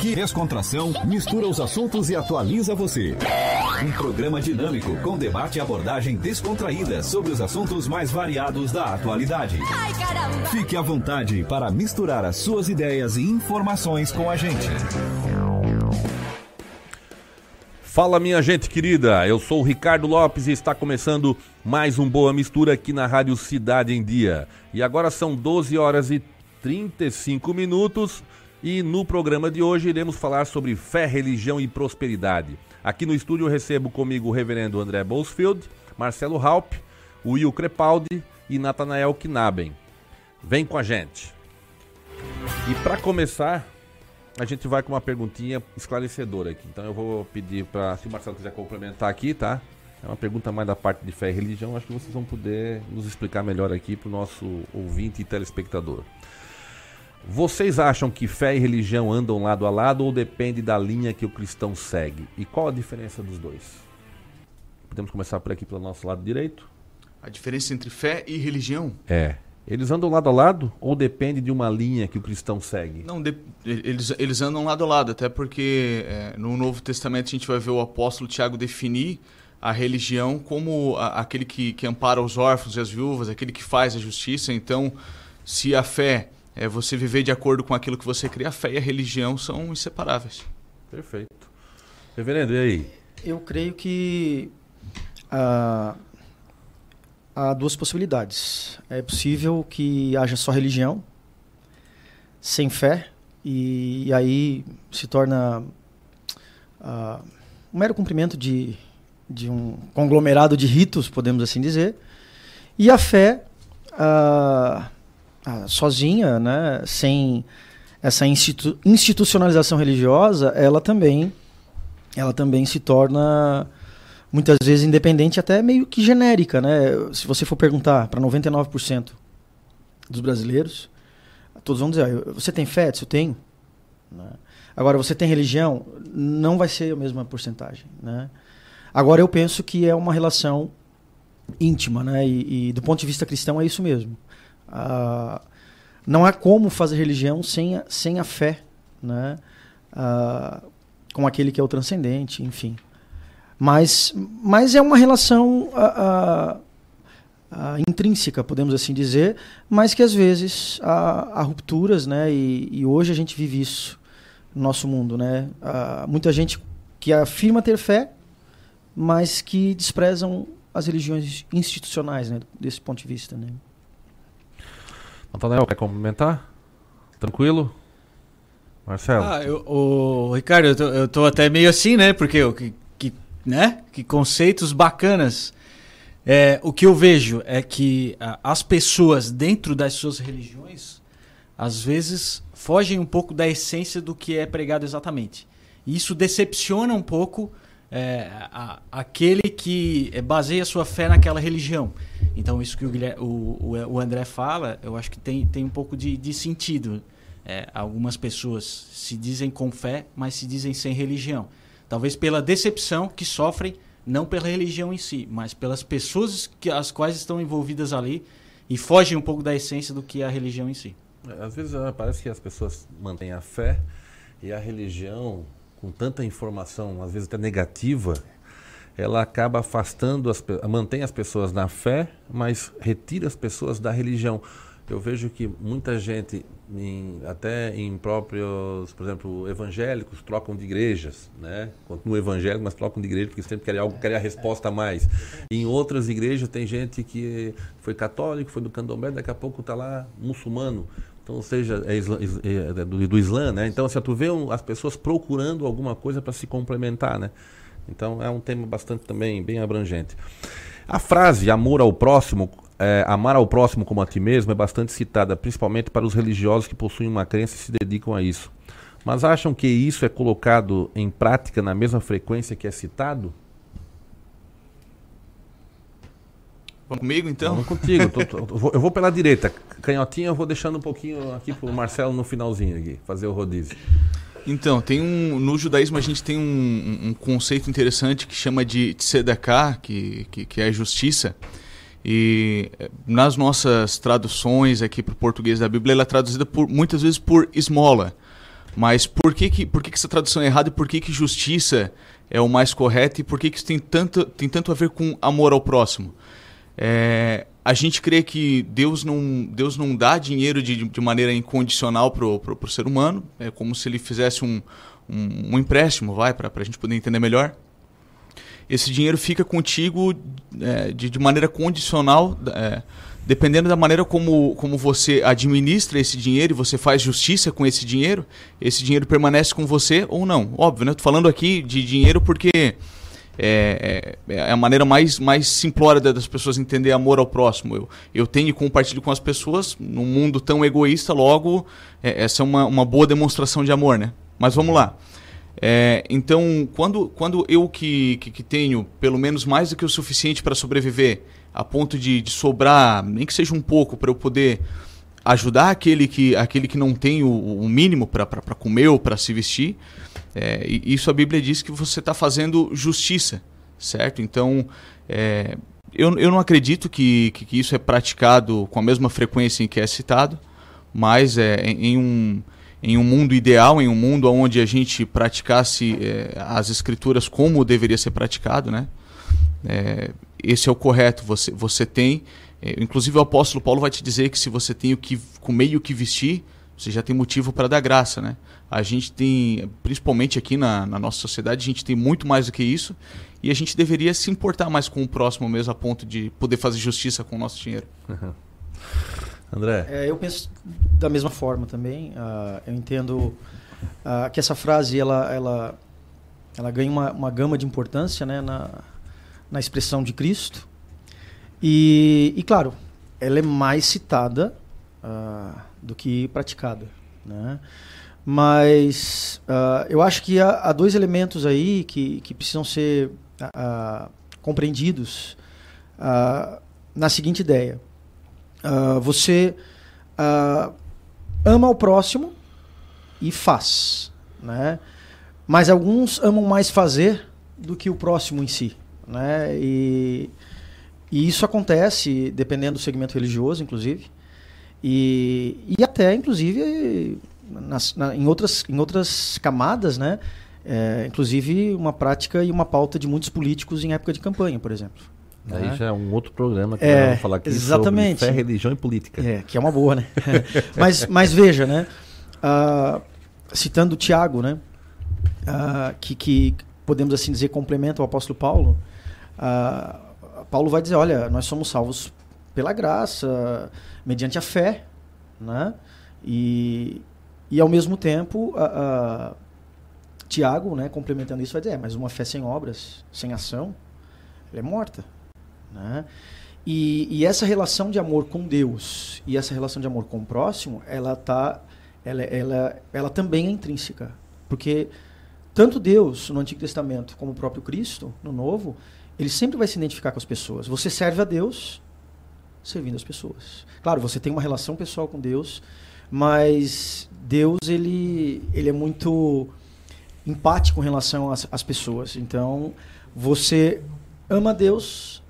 Aqui, Descontração mistura os assuntos e atualiza você. Um programa dinâmico com debate e abordagem descontraída sobre os assuntos mais variados da atualidade. Ai, caramba! Fique à vontade para misturar as suas ideias e informações com a gente. Fala minha gente querida, eu sou o Ricardo Lopes e está começando mais um Boa Mistura aqui na Rádio Cidade em Dia. E agora são 12 horas e 35 minutos e no programa de hoje iremos falar sobre fé, religião e prosperidade. Aqui no estúdio recebo comigo o reverendo André Bolsfield, Marcelo Halp, Will Crepaldi e Natanael Knaben. Vem com a gente. E para começar, a gente vai com uma perguntinha esclarecedora aqui. Então eu vou pedir para, se o Marcelo quiser complementar aqui, tá? É uma pergunta mais da parte de fé e religião, acho que vocês vão poder nos explicar melhor aqui para o nosso ouvinte e telespectador. Vocês acham que fé e religião andam lado a lado ou depende da linha que o cristão segue? E qual a diferença dos dois? Podemos começar por aqui pelo nosso lado direito? A diferença entre fé e religião? É. Eles andam lado a lado ou depende de uma linha que o cristão segue? Não, de, eles, eles andam lado a lado, até porque é, no Novo Testamento a gente vai ver o apóstolo Tiago definir a religião como a, aquele que, que ampara os órfãos e as viúvas, aquele que faz a justiça. Então, se a fé é você viver de acordo com aquilo que você crê, a fé e a religião são inseparáveis. Perfeito. Reverendo, e aí? Eu creio que ah, há duas possibilidades. É possível que haja só religião, sem fé, e, e aí se torna ah, um mero cumprimento de, de um conglomerado de ritos, podemos assim dizer. E a fé, ah, ah, sozinha, né, sem essa institu institucionalização religiosa, ela também, ela também se torna muitas vezes independente, até meio que genérica, né? Se você for perguntar para 99% dos brasileiros, todos vão dizer: ah, você tem fé? Eu tenho. Né? Agora, você tem religião? Não vai ser a mesma porcentagem, né? Agora, eu penso que é uma relação íntima, né? E, e do ponto de vista cristão é isso mesmo. Não há como fazer religião sem a, sem a fé, né? Ah, com aquele que é o transcendente, enfim. Mas, mas é uma relação ah, intrínseca, podemos assim dizer, mas que às vezes há, há rupturas, né? E, e, hoje a gente vive isso no nosso mundo, né? muita gente que afirma ter fé, mas que desprezam as religiões institucionais, né? Desse ponto de vista, né? Nathanael, quer complementar? Tranquilo? Marcelo? Ah, eu, o Ricardo, eu tô, eu tô, até meio assim, né? Porque que, que, né? que conceitos bacanas. É, o que eu vejo é que a, as pessoas dentro das suas religiões, às vezes, fogem um pouco da essência do que é pregado exatamente. E isso decepciona um pouco é, a, aquele que baseia sua fé naquela religião. Então, isso que o, o, o André fala, eu acho que tem, tem um pouco de, de sentido. É, algumas pessoas se dizem com fé, mas se dizem sem religião. Talvez pela decepção que sofrem, não pela religião em si, mas pelas pessoas que, as quais estão envolvidas ali e fogem um pouco da essência do que é a religião em si. É, às vezes ah, parece que as pessoas mantêm a fé e a religião com tanta informação, às vezes até negativa, ela acaba afastando, as, mantém as pessoas na fé, mas retira as pessoas da religião. Eu vejo que muita gente, em, até em próprios, por exemplo, evangélicos, trocam de igrejas, né? Continuam evangélicos, mas trocam de igreja porque sempre querem algo, querem a resposta a mais. em outras igrejas tem gente que foi católico, foi do candomblé, daqui a pouco está lá muçulmano. Então, ou seja, é, isla, é, é do, do Islã, né? Então, assim, tu vê um, as pessoas procurando alguma coisa para se complementar, né? Então, é um tema bastante também bem abrangente. A frase amor ao próximo, é, amar ao próximo como a ti mesmo, é bastante citada, principalmente para os religiosos que possuem uma crença e se dedicam a isso. Mas acham que isso é colocado em prática na mesma frequência que é citado? Vamos comigo então? Vamos contigo. tô, tô, tô, eu vou pela direita. Canhotinha eu vou deixando um pouquinho aqui pro Marcelo no finalzinho aqui, fazer o rodízio. Então, tem um. No judaísmo a gente tem um, um conceito interessante que chama de tzedakah, que, que, que é justiça. E eh, nas nossas traduções aqui para o português da Bíblia, ela é traduzida por, muitas vezes por esmola. Mas por que, que, por que, que essa tradução é errada e por que, que justiça é o mais correto e por que, que isso tem tanto, tem tanto a ver com amor ao próximo? É, a gente crê que Deus não, Deus não dá dinheiro de, de maneira incondicional para o ser humano, é como se ele fizesse um, um, um empréstimo, vai, para a gente poder entender melhor. Esse dinheiro fica contigo é, de, de, maneira condicional, é, dependendo da maneira como, como você administra esse dinheiro e você faz justiça com esse dinheiro, esse dinheiro permanece com você ou não. Óbvio, né? Falando aqui de dinheiro porque é, é, é, a maneira mais, mais simplória das pessoas entender amor ao próximo. Eu, eu tenho e compartilho com as pessoas num mundo tão egoísta, logo, é, essa é uma, uma boa demonstração de amor, né? Mas vamos lá. É, então, quando, quando eu que, que, que, tenho pelo menos mais do que o suficiente para sobreviver, a ponto de, de sobrar, nem que seja um pouco, para eu poder ajudar aquele que, aquele que não tem o, o mínimo para comer ou para se vestir, é, isso a Bíblia diz que você está fazendo justiça, certo? Então, é, eu, eu não acredito que, que, que, isso é praticado com a mesma frequência em que é citado, mas é, em, um em um mundo ideal, em um mundo onde a gente praticasse é, as escrituras como deveria ser praticado, né? É, esse é o correto. Você, você tem, é, inclusive o apóstolo Paulo vai te dizer que se você tem o que comer e o que vestir, você já tem motivo para dar graça, né? A gente tem, principalmente aqui na, na, nossa sociedade, a gente tem muito mais do que isso e a gente deveria se importar mais com o próximo mesmo a ponto de poder fazer justiça com o nosso dinheiro. Uhum. André? É, eu penso da mesma forma também. Uh, eu entendo uh, que essa frase ela, ela, ela ganha uma, uma gama de importância né, na, na expressão de Cristo. E, e claro, ela é mais citada uh, do que praticada. Né? Mas uh, eu acho que há, há, dois elementos aí que, que precisam ser uh, compreendidos na seguinte ideia. você ama o próximo e faz. Né? Mas alguns amam mais fazer do que o próximo em si. Né? E, e isso acontece dependendo do segmento religioso, inclusive. E, e até, inclusive, nas, na, em, outras, em outras camadas, né? É, inclusive uma prática e uma pauta de muitos políticos em época de campanha, por exemplo. Aí né? já é um outro programa que é, vamos falar aqui exatamente. sobre fé, religião e política. É, que é uma boa, né? mas, mas veja, né? Uh, citando o Tiago, né? Uh, que, que podemos assim dizer complementa o apóstolo Paulo. Uh, Paulo vai dizer, olha, nós somos salvos pela graça, mediante a fé, né? E, e ao mesmo tempo, a, a Tiago, né, complementando isso, vai dizer, é, mas uma fé sem obras, sem ação, ela é morta. Né? E, e, essa relação de amor com Deus e essa relação de amor com o próximo, ela tá, ela, ela, ela também é intrínseca, porque tanto Deus no Antigo Testamento como o próprio Cristo no Novo, ele sempre vai se identificar com as pessoas. Você serve a Deus servindo as pessoas. Claro, você tem uma relação pessoal com Deus, mas Deus ele, ele é muito empático com relação às, às pessoas. Então, você ama Deus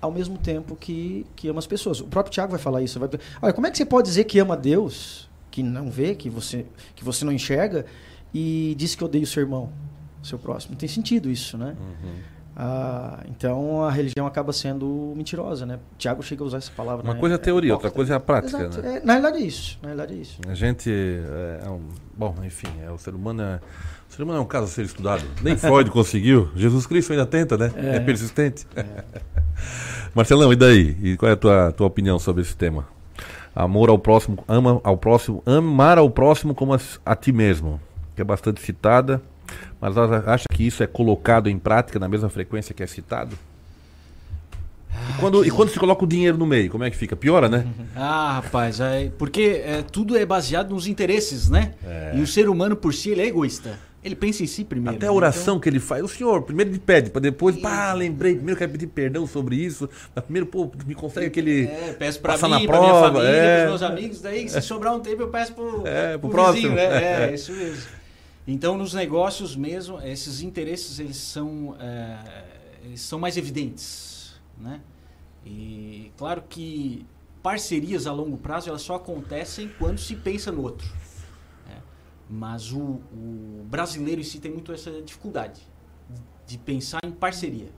ao mesmo tempo que, que ama as pessoas. O próprio Tiago vai falar isso. Vai, olha, como é que você pode dizer que ama Deus, que não vê, que você, que você não enxerga, e diz que odeia o seu irmão, seu próximo? Não tem sentido isso, né? Uhum. Ah, então a religião acaba sendo mentirosa, né? Tiago chega a usar essa palavra. Uma né? coisa é a teoria, é outra coisa é a prática. Exato. Né? É, na realidade é isso. Na realidade é isso. A gente é, é um, bom, enfim, é, o ser humano é, o ser humano é um caso a ser estudado. Nem Freud conseguiu. Jesus Cristo ainda tenta, né? É, é persistente. É. Marcelão, e daí? E qual é a tua, tua opinião sobre esse tema? Amor ao próximo, ama ao próximo, amar ao próximo como a, a ti mesmo, que é bastante citada. Mas acha que isso é colocado em prática na mesma frequência que é citado? E quando, e quando se coloca o dinheiro no meio, como é que fica? Piora, né? Ah, rapaz, é, porque é, tudo é baseado nos interesses, né? É. E o ser humano por si ele é egoísta. Ele pensa em si primeiro. Até a oração então... que ele faz, o senhor, primeiro ele pede, para depois, e... pá, lembrei, primeiro quero pedir perdão sobre isso, mas primeiro, pô, me consegue aquele. É, peço pra mim, na prova, pra minha família, é... pros meus amigos, daí se sobrar um tempo eu peço pro, é, pro, pro próximo. Vizinho, né? É, isso mesmo. Então, nos negócios mesmo, esses interesses eles são, é, eles são mais evidentes, né? E claro que parcerias a longo prazo elas só acontecem quando se pensa no outro. Né? Mas o, o brasileiro em si tem muito essa dificuldade de pensar em parceria.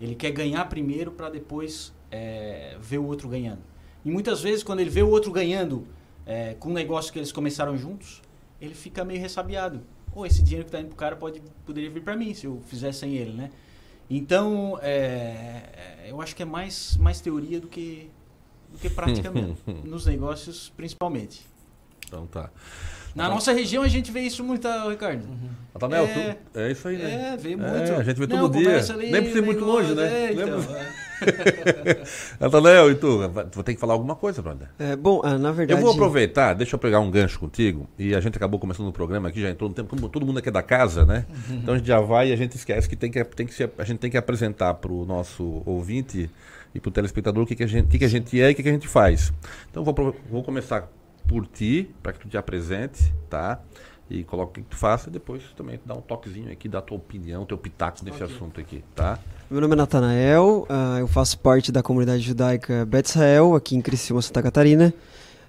Ele quer ganhar primeiro para depois é, ver o outro ganhando. E muitas vezes, quando ele vê o outro ganhando é, com um negócio que eles começaram juntos, ele fica meio ressabiado. Ou esse dinheiro que está indo para o cara pode, poderia vir para mim se eu fizesse sem ele, né? Então, é, eu acho que é mais, mais teoria do que, do que prática mesmo. nos negócios, principalmente. Então tá. Na nossa região a gente vê isso muito, Ricardo. Uhum. É, tu, é isso aí, né? É, vê muito. É, a gente vê todo Não, dia. Ali, Nem precisa ir muito longe, né? É, então, Natanel, e tu? Vou ter que falar alguma coisa, brother. É, bom, ah, na verdade... Eu vou aproveitar, deixa eu pegar um gancho contigo, e a gente acabou começando o programa aqui, já entrou no tempo, como todo mundo aqui é da casa, né? Uhum. Então a gente já vai e a gente esquece que, tem que, tem que se, a gente tem que apresentar para o nosso ouvinte e para o telespectador o que, que, a gente, que, que a gente é e o que, que a gente faz. Então vou, vou começar por ti, para que tu te apresente, tá? E coloque o que tu faça e depois também dá um toquezinho aqui, dá a tua opinião, teu pitaco nesse okay. assunto aqui, tá? Meu nome é Natanael, uh, eu faço parte da comunidade judaica Bet Israel, aqui em Criciúma, Santa Catarina.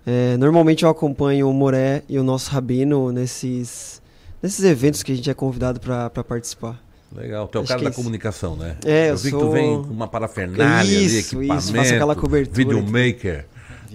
É, normalmente eu acompanho o Moré e o nosso rabino nesses, nesses eventos que a gente é convidado para participar. Legal, tu é o cara da isso. comunicação, né? É, eu, eu vi sou... que tu vem com uma parafernália isso, ali, equipamento, isso, faço aquela cobertura. Videomaker.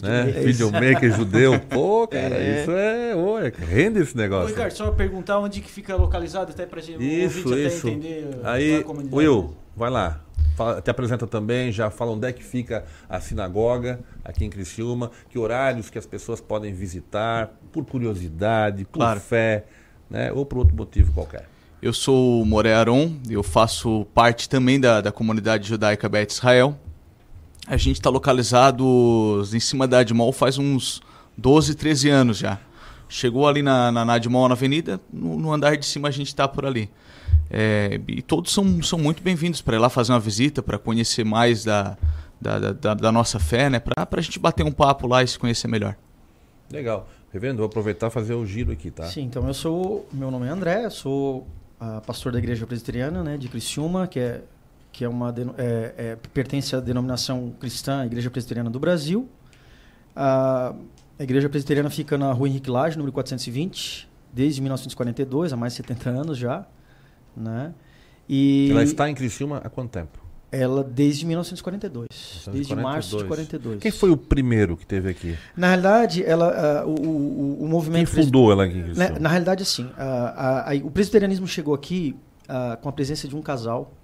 Né? Videomaker judeu. Pô, cara, É. isso é. Ô, é- rende esse Ô, negócio. Ricardo, só perguntar onde que fica localizado, até pra gente Isso, isso. até entender é Aí, a comunidade. Will, vai lá. Fala- te apresenta também, já fala onde é que fica a sinagoga aqui em Criciúma, que horários que as pessoas podem visitar, por curiosidade, por Claro. fé, né? ou por outro motivo qualquer. Eu sou o Moré Aron, eu faço parte também da, da comunidade judaica Bet Israel. A gente está localizado em cima da Admol faz uns 12, 13 anos já. Chegou ali na, na, na Admol, na avenida, no, no andar de cima a gente está por ali. É, e todos são, são muito bem-vindos para ir lá fazer uma visita, para conhecer mais da, da, da- da, nossa fé, né? para a gente bater um papo lá e se conhecer melhor. Legal. Reverendo, vou aproveitar e fazer o giro aqui, tá? Sim, então eu sou. Meu nome é André, sou ah, pastor da Igreja Presbiteriana né, de Criciúma, que é, que é uma é, é, pertence à denominação cristã Igreja Presbiteriana do Brasil. Ah, a Igreja Presbiteriana fica na rua Henrique Lage, número 420, desde 1942, há mais de 70 anos já. Né? E Ela está em Criciúma há quanto tempo? ela desde 1942, desde março de 42. Quem foi o primeiro que teve aqui? Na realidade, ela, ah, o, o, o Quem movimento fundou ela aqui em Na, Criciúma? na realidade, assim, a- a- o presbiterianismo chegou aqui com a presença de um casal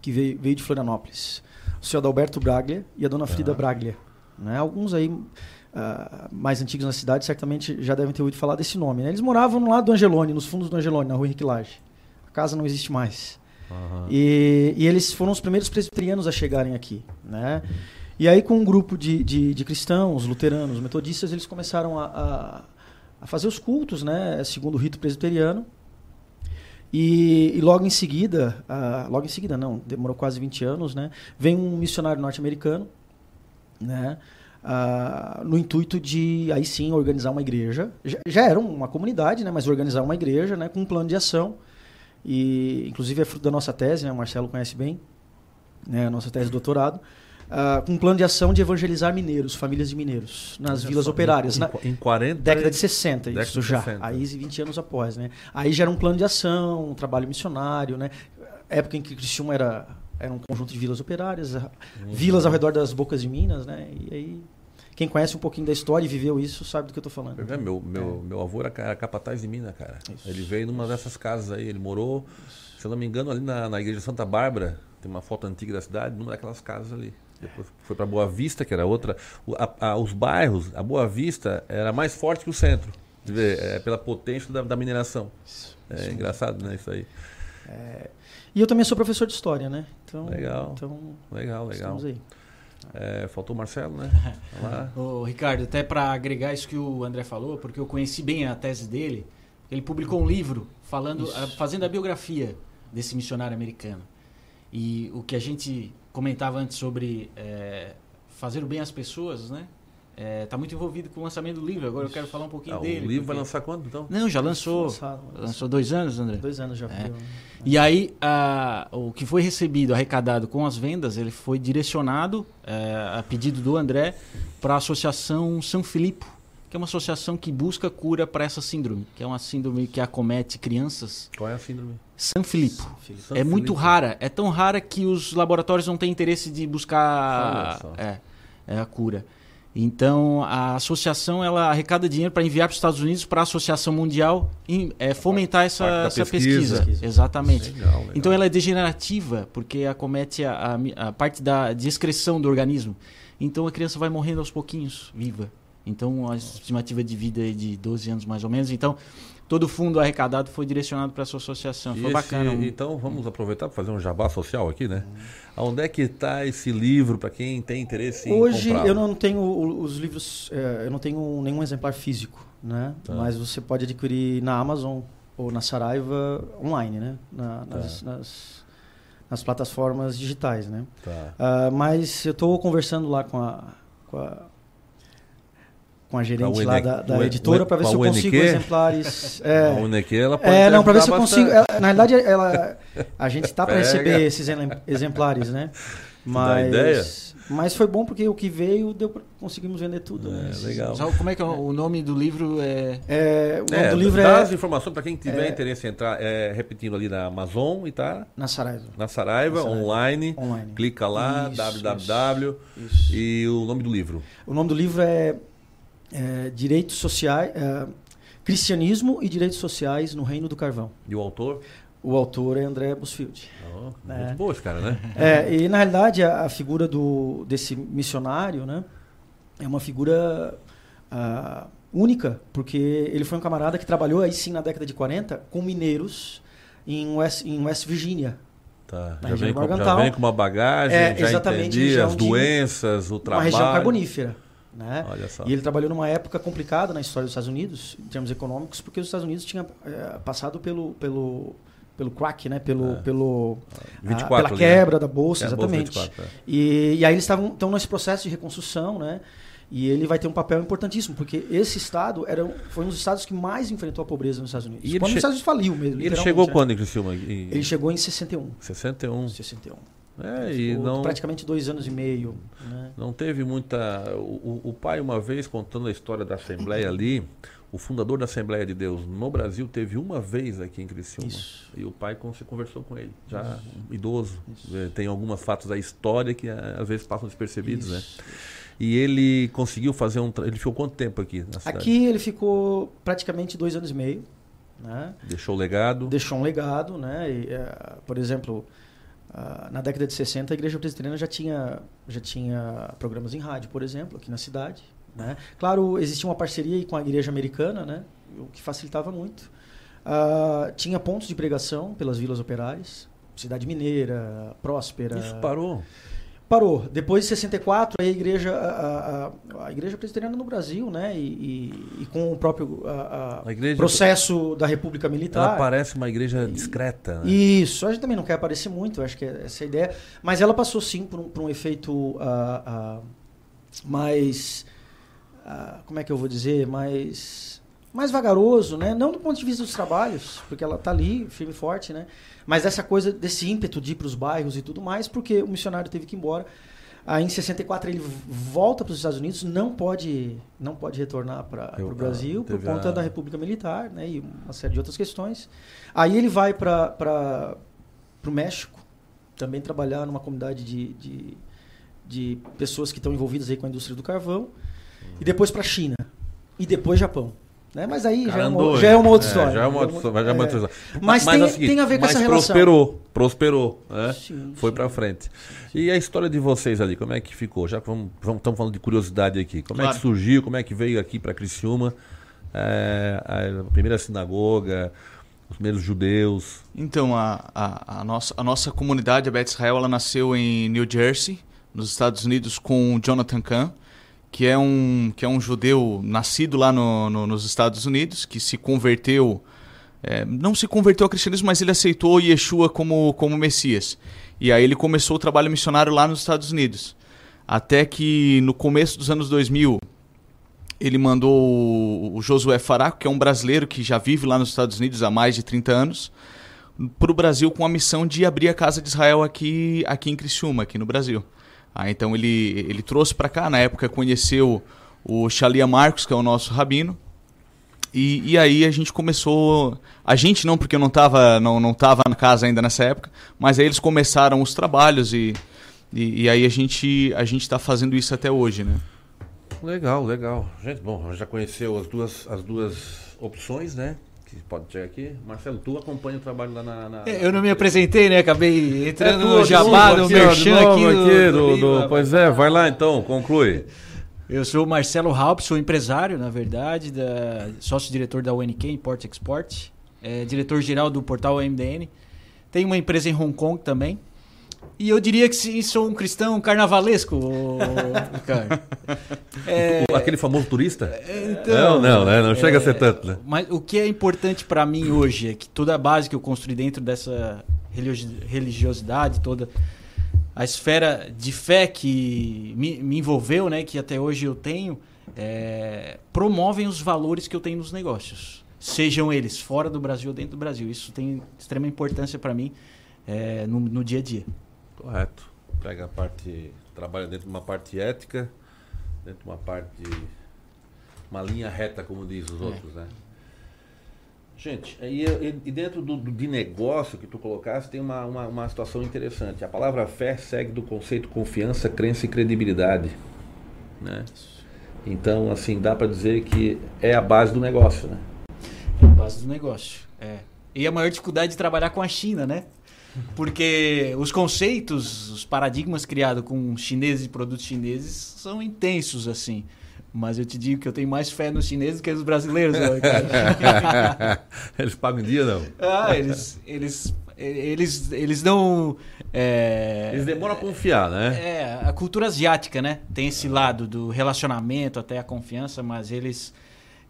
que veio, veio de Florianópolis. O senhor Adalberto Braglia e a dona Frida Ah. Braglia. Né? Alguns aí ah, mais antigos na cidade certamente já devem ter ouvido falar desse nome. né? Eles moravam no lado do Angelone, nos fundos do Angelone, na rua Henrique Lage. Casa não existe mais. Aham. E, e eles foram os primeiros presbiterianos a chegarem aqui, né? E aí com um grupo de, de, de cristãos, luteranos, metodistas, eles começaram a, a, a fazer os cultos, né? Segundo o rito presbiteriano. E, e logo em seguida, logo em seguida não, demorou quase 20 anos, né? Vem um missionário norte-americano, né? Ah, no intuito de aí sim organizar uma igreja. Já, já era uma comunidade, né? Mas organizar uma igreja, né? Com um plano de ação e inclusive é fruto da nossa tese, né? o Marcelo conhece bem, né? a nossa tese de doutorado, ah, com um plano de ação de evangelizar mineiros, famílias de mineiros, nas vilas operárias. Em, na em 40 década de 60, Década isso de já. 60. Aí 20 anos após, né? Aí já era um plano de ação, um trabalho missionário, né? Época em que Criciúma era, era um conjunto de vilas operárias, Uhum. vilas ao redor das bocas de Minas, né? E aí, quem conhece um pouquinho da história e viveu isso sabe do que eu tô falando. É, meu, meu, meu avô era, era capataz de mina, cara. Isso. Ele veio numa dessas casas aí, ele morou, se eu não me engano, ali na, na igreja de Santa Bárbara, tem uma foto antiga da cidade, numa daquelas casas ali. Depois foi para Boa Vista, que era outra. A- a- os bairros, a Boa Vista era mais forte que o centro, dizer, é, pela potência da, da mineração. É engraçado, né, isso aí. E eu também sou professor de história, né? Então, Legal. então Legal, legal. estamos aí. É, faltou o Marcelo, né? Lá. Ô, Ricardo, até para agregar isso que o André falou, porque eu conheci bem a tese dele, ele publicou um livro falando, Isso. a- fazendo a biografia desse missionário americano. E o que a gente comentava antes sobre é, fazer o bem às pessoas, né? Está muito envolvido com o lançamento do livro. Agora eu quero falar um pouquinho Ah, o dele. livro vai porque- lançar quando, então? Não, já lançou. Lançado, Lançou dois anos, André? Dois anos já. É. deu. E aí, a- o que foi recebido, arrecadado com as vendas, ele foi direcionado, é, a pedido do André, para a Associação São Filipe, que é uma associação que busca cura para essa síndrome, que é uma síndrome que acomete crianças. Qual é a síndrome? San Filippo. San é muito rara, é tão rara que os laboratórios não têm interesse de buscar é, é a cura. Então a associação ela arrecada dinheiro para enviar para os Estados Unidos para a Associação Mundial em, é, fomentar essa, essa pesquisa. pesquisa. Exatamente. Legal, legal. Então ela é degenerativa porque acomete a, a, a parte da de excreção do organismo. Então a criança vai morrendo aos pouquinhos, viva. Então a estimativa de vida é de 12 anos mais ou menos. Então todo o fundo arrecadado foi direcionado para essa associação. E Foi esse- bacana. Então vamos aproveitar para fazer um jabá social aqui, né? Onde é que está esse livro para quem tem interesse em Hoje eu não tenho os livros, é, eu não tenho nenhum exemplar físico, né? Tá. Mas você pode adquirir na Amazon ou na Saraiva online, né? Na- nas, Tá. nas- nas plataformas digitais, né? Tá. Ah, mas eu estou conversando lá com a, com a, com a gerente lá da, da editora para ver se a eu consigo UNQ? exemplares. A É, UNQ, ela pode é não, para ver se eu consigo. ela- na realidade, ela, a gente está para receber esses exemplares, né? Mas, mas foi bom porque o que veio deu pra, conseguimos vender tudo. né? É, legal. Sabe como é que é o nome do livro é É, o nome É, do livro dá é as informações para quem tiver é- interesse em entrar, é, repetindo ali na Amazon e tá na Saraiva, na Saraiva, Na Saraiva. online. online. Clica lá, Isso, www Isso. e o nome do livro. O nome do livro é, é Direitos Sociais, é, Cristianismo e Direitos Sociais no Reino do Carvão. E o autor? O autor é André Busfield. Oh, É. Muito bom esse cara, né? É, e na realidade a, a figura do, desse missionário, né, é uma figura ah, única, porque ele foi um camarada que trabalhou aí sim na década de 40 com mineiros em West, em West Virginia. Tá. Já vem, com, já vem com uma bagagem, É, já exatamente, entendi região as doenças, o Uma trabalho. região carbonífera. Né? E ele trabalhou numa época complicada na história dos Estados Unidos, em termos econômicos, porque os Estados Unidos tinham eh, passado pelo, pelo, pelo crack, né? pelo, É. pelo, a- 24 pela ali, quebra da bolsa, É, a Bolsa exatamente. 24, é. E, e aí eles estavam estão nesse processo de reconstrução, né? E ele vai ter um papel importantíssimo, porque esse estado era, foi um dos estados que mais enfrentou a pobreza nos Estados Unidos. E ele quando os Estados Unidos faliu mesmo. Ele chegou né? quando em Criciúma? Em Ele chegou em 61. 61. 61. É, e Ficou não, praticamente dois anos e meio. Né? não teve muita. O, o- pai, uma vez, contando a história da Assembleia ali, o fundador da Assembleia de Deus no Brasil teve uma vez aqui em Criciúma. Isso. E o pai se conversou com ele, já idoso. É, Tem alguns fatos da história que ah, às vezes passam despercebidos, né? Isso. E ele conseguiu fazer um. Ele ficou quanto tempo aqui na cidade? Aqui ele ficou praticamente dois anos e meio. Né? Deixou o legado. Deixou um legado, né? E, eh, por exemplo, ah, na década de 60 a igreja presbiteriana já tinha, já tinha programas em rádio, por exemplo, aqui na cidade. Né? Claro, existia uma parceria com a igreja americana, né? o que facilitava muito. Ah, tinha pontos de pregação pelas vilas operárias, Cidade Mineira, Próspera. Isso parou. Parou. Depois de 64, aí a igreja, a, a, a igreja presbiteriana no Brasil, né? E, e- e com o próprio a- igreja- processo da República Militar. Ela parece uma igreja discreta. Né? Isso, a gente também não quer aparecer muito, acho que é essa a ideia. Mas ela passou sim por um, por um efeito ah, ah, mais. ah, como é que eu vou dizer? Mais. Mais vagaroso, né? Não do ponto de vista dos trabalhos, porque ela está ali, firme e forte, né? Mas essa coisa desse ímpeto de ir para os bairros e tudo mais, porque o missionário teve que ir embora. Aí em 64 ele volta para os Estados Unidos, não pode, não pode retornar para o Brasil por conta a- da República Militar, né? E uma série de outras questões. Aí ele vai para o México, também trabalhar numa comunidade de, de, de pessoas que estão envolvidas aí com a indústria do carvão. E depois para a China. E depois Japão. Né? Mas aí já é, uma, andou, já é uma outra é, história. Já é uma outra história. já é uma outra É. história. Mas é tem- seguinte, tem a ver com mas essa relação. prosperou, prosperou, né? Sim, Foi sim. pra frente. E a história de vocês ali, como é que ficou? Já que vamos, vamos- estamos falando de curiosidade aqui. Como é Claro. que surgiu? Como é que veio aqui para Criciúma? É, a primeira sinagoga, os primeiros judeus. Então, a, a, a nossa, a nossa comunidade, a Bet Israel, ela nasceu em New Jersey, nos Estados Unidos, com o Jonathan Kahn, que é um, que é um judeu nascido lá no, no- nos Estados Unidos, que se converteu, é, não se converteu ao cristianismo, mas ele aceitou Yeshua como, como Messias. E aí ele começou o trabalho missionário lá nos Estados Unidos. Até que no começo dos anos 2000, ele mandou o- o Josué Faraco, que é um brasileiro que já vive lá nos Estados Unidos há mais de 30 anos, para o Brasil com a missão de abrir a Casa de Israel aqui, aqui em Criciúma, aqui no Brasil. Ah, então ele, ele trouxe para cá, na época conheceu o Xalia Marcos, que é o nosso rabino. E, e aí a gente começou. A gente não, porque eu não estava não, não tava na casa ainda nessa época, mas aí eles começaram os trabalhos e, e, e aí a gente a está fazendo isso até hoje, né? Legal, legal. Gente, bom, já conheceu as duas, as duas opções, né? Que pode chegar aqui. Marcelo, tu acompanha o trabalho lá na. na... É, eu não me apresentei, né? Acabei entrando é no jabá, no merchan aqui. aqui do, do, do, pois é, vai lá então, conclui. Eu sou o Marcelo Halp, sou empresário, na verdade, da, sócio-diretor da UNK, Import Export, é, diretor-geral do portal MDN. Tenho uma empresa em Hong Kong também, e eu diria que sou um cristão carnavalesco, cara. É, Aquele famoso turista? Então, não, não, né? não é, chega a ser tanto, né? Mas o que é importante para mim hoje é que toda a base que eu construí dentro dessa religiosidade, toda a esfera de fé que me, me envolveu, né, que até hoje eu tenho, é, promovem os valores que eu tenho nos negócios. Sejam eles fora do Brasil ou dentro do Brasil. Isso tem extrema importância para mim é, no, no dia a dia. Correto. Pega a parte, trabalha dentro de uma parte ética, dentro de uma parte, uma linha reta, como diz os é. outros, né? Gente, e, e dentro do, de negócio que tu colocaste, tem uma, uma, uma, situação interessante. A palavra fé segue do conceito confiança, crença e credibilidade. Né? Então, assim, dá para dizer que é a base do negócio, né? É a base do negócio, é. E a maior dificuldade de trabalhar com a China, né? Porque os conceitos, os paradigmas criados com chineses e produtos chineses são intensos, assim. Mas eu te digo que eu tenho mais fé nos chineses que nos brasileiros. eles pagam em dia, não? Ah, eles, eles, eles, eles não... É, eles demoram a confiar, né? É, a cultura asiática, né? Tem esse lado do relacionamento até a confiança, mas eles,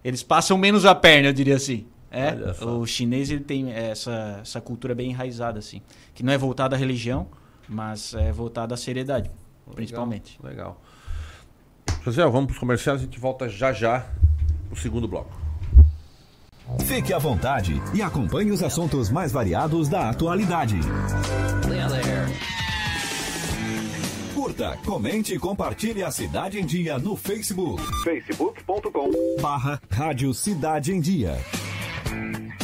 eles passam menos a perna, eu diria assim. É, o chinês ele tem essa, essa cultura bem enraizada, assim. Que não é voltada à religião, mas é voltada à seriedade, Legal. principalmente. Legal. José, vamos para os comerciais, a gente volta já já para o segundo bloco. Fique à vontade e acompanhe os assuntos mais variados da atualidade. Curta, comente e compartilhe a Cidade em Dia no Facebook. facebook.com barra Rádio Cidade em Dia. Bye.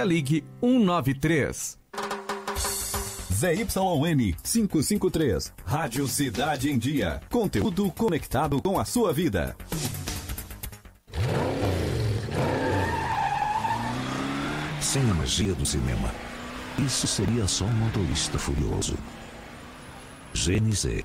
emergência, ligue 193. ZYN 553. Rádio Cidade em Dia. Conteúdo conectado com a sua vida. Sem a magia do cinema, isso seria só um motorista furioso. GNC.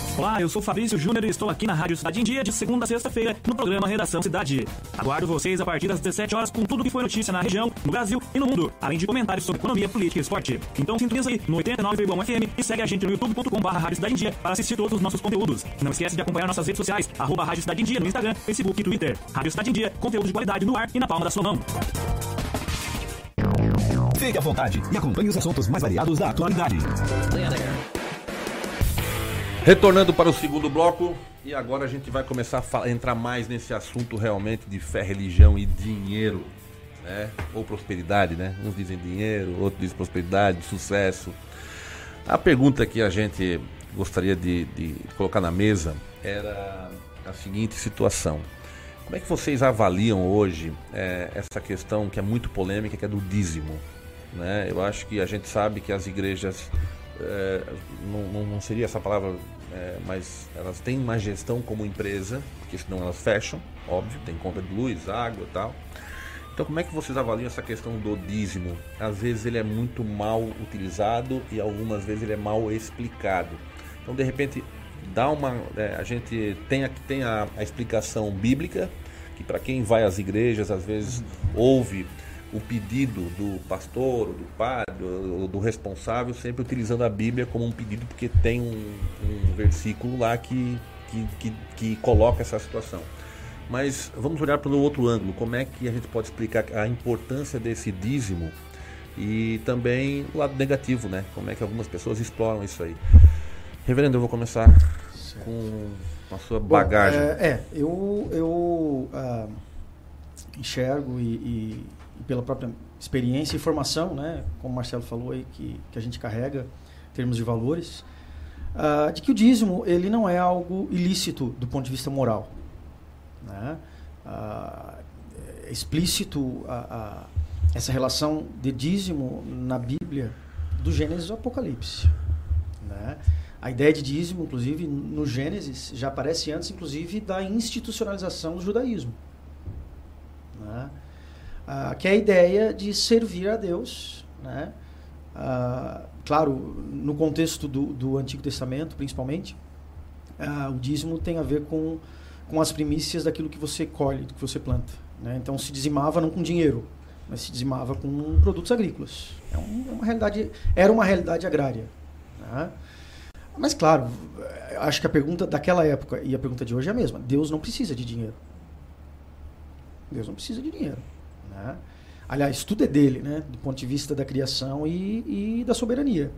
Olá, eu sou Fabrício Júnior e estou aqui na Rádio Cidade em Dia de segunda a sexta-feira no programa Redação Cidade. Aguardo vocês a partir das 17 horas com tudo que foi notícia na região, no Brasil e no mundo, além de comentários sobre economia, política e esporte. Então sintoniza aí no 89,1 FM e segue a gente no youtube.com.br Rádio Cidade em Dia para assistir todos os nossos conteúdos. Não esquece de acompanhar nossas redes sociais, arroba Rádio Cidade em Dia no Instagram, Facebook e Twitter. Rádio Cidade em Dia, conteúdo de qualidade no ar e na palma da sua mão. Fique à vontade e acompanhe os assuntos mais variados da atualidade. Retornando para o segundo bloco, e agora a gente vai começar a entrar mais nesse assunto realmente de fé, religião e dinheiro, né? Ou prosperidade, né? Uns dizem dinheiro, outros dizem prosperidade, sucesso. A pergunta que a gente gostaria de, de colocar na mesa era a seguinte situação. Como é que vocês avaliam hoje é, essa questão que é muito polêmica, que é do dízimo? Né? Eu acho que a gente sabe que as igrejas é, não, não, seria essa palavra, é, mas elas têm uma gestão como empresa, porque senão elas fecham, óbvio, tem conta de luz, água e tal. Então, como é que vocês avaliam essa questão do dízimo? Às vezes ele é muito mal utilizado e algumas vezes ele é mal explicado. Então, de repente, dá uma, é, a gente tem, a, tem a, a explicação bíblica, que para quem vai às igrejas, às vezes ouve o pedido do pastor, do padre, ou do responsável, sempre utilizando a Bíblia como um pedido, porque tem um, um versículo lá que, que, que, que coloca essa situação. Mas vamos olhar pelo outro ângulo, como é que a gente pode explicar a importância desse dízimo e também o lado negativo, né? Como é que algumas pessoas exploram isso aí. Reverendo, eu vou começar certo. com a sua bagagem. Bom, é, é, eu, eu ah, enxergo e, e, pela própria experiência e formação, né? Como o Marcelo falou aí, que, que a gente carrega em termos de valores, ah, de que o dízimo ele não é algo ilícito do ponto de vista moral. Né? Ah, é explícito a, a, essa relação de dízimo na Bíblia do Gênesis ao Apocalipse. Né? A ideia de dízimo, inclusive, no Gênesis, já aparece antes, inclusive, da institucionalização do judaísmo. Né? Ah, que é a ideia de servir a Deus. Né? Ah, claro, no contexto do, do Antigo Testamento, principalmente, ah, o dízimo tem a ver com com as primícias daquilo que você colhe, do que você planta. Né? Então se dizimava não com dinheiro, mas se dizimava com produtos agrícolas. É, é uma realidade, era uma realidade agrária. Né? Mas claro, acho que a pergunta daquela época e a pergunta de hoje é a mesma. Deus não precisa de dinheiro. Deus não precisa de dinheiro. Né? Aliás, tudo é dele, né? do ponto de vista da criação e, e da soberania.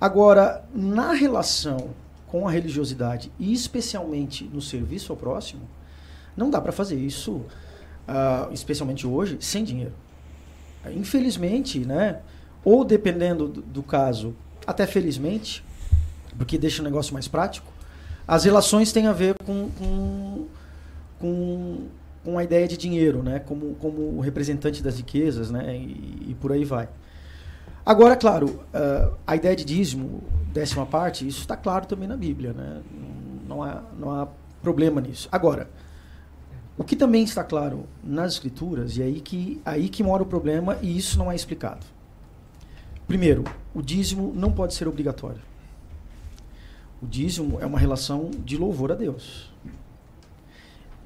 Agora, na relação com a religiosidade e especialmente no serviço ao próximo, não dá para fazer isso, uh, especialmente hoje, sem dinheiro. Infelizmente, né? Ou dependendo do, do caso, até felizmente, porque deixa o negócio mais prático, as relações têm a ver com, com, com, com a ideia de dinheiro, né? Como, como representante das riquezas, né? E, e por aí vai. Agora, claro, uh, a ideia de dízimo, décima parte, isso está claro também na Bíblia, né? Não há, não há problema nisso. Agora, o que também está claro nas Escrituras, e é aí que, aí que mora o problema, e isso não é explicado. Primeiro, o dízimo não pode ser obrigatório. O dízimo é uma relação de louvor a Deus.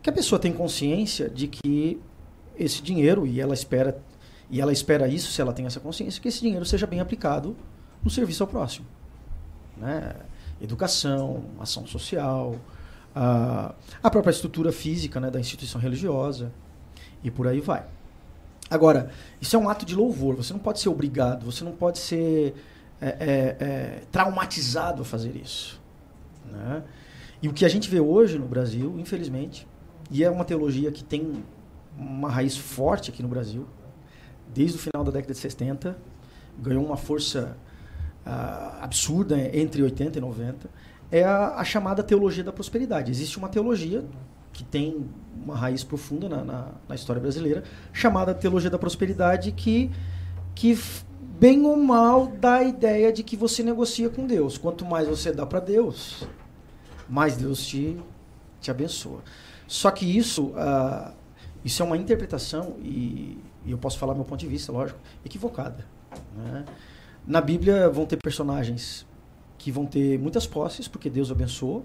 Que a pessoa tem consciência de que esse dinheiro, e ela espera e ela espera isso, se ela tem essa consciência, que esse dinheiro seja bem aplicado no serviço ao próximo. Né? Educação, ação social, a, a própria estrutura física né, da instituição religiosa e por aí vai. Agora, isso é um ato de louvor, você não pode ser obrigado, você não pode ser é, é, é, traumatizado a fazer isso. Né? E o que a gente vê hoje no Brasil, infelizmente, e é uma teologia que tem uma raiz forte aqui no Brasil, desde o final da década de 70, ganhou uma força uh, absurda entre 80 e 90, é a, a, chamada teologia da prosperidade. Existe uma teologia que tem uma raiz profunda na, na, na história brasileira, chamada teologia da prosperidade, que, que bem ou mal dá a ideia de que você negocia com Deus. Quanto mais você dá para Deus, mais Deus te, te abençoa. Só que isso, uh, isso é uma interpretação e e eu posso falar meu ponto de vista, lógico, equivocada. Né? Na Bíblia vão ter personagens que vão ter muitas posses, porque Deus abençoou,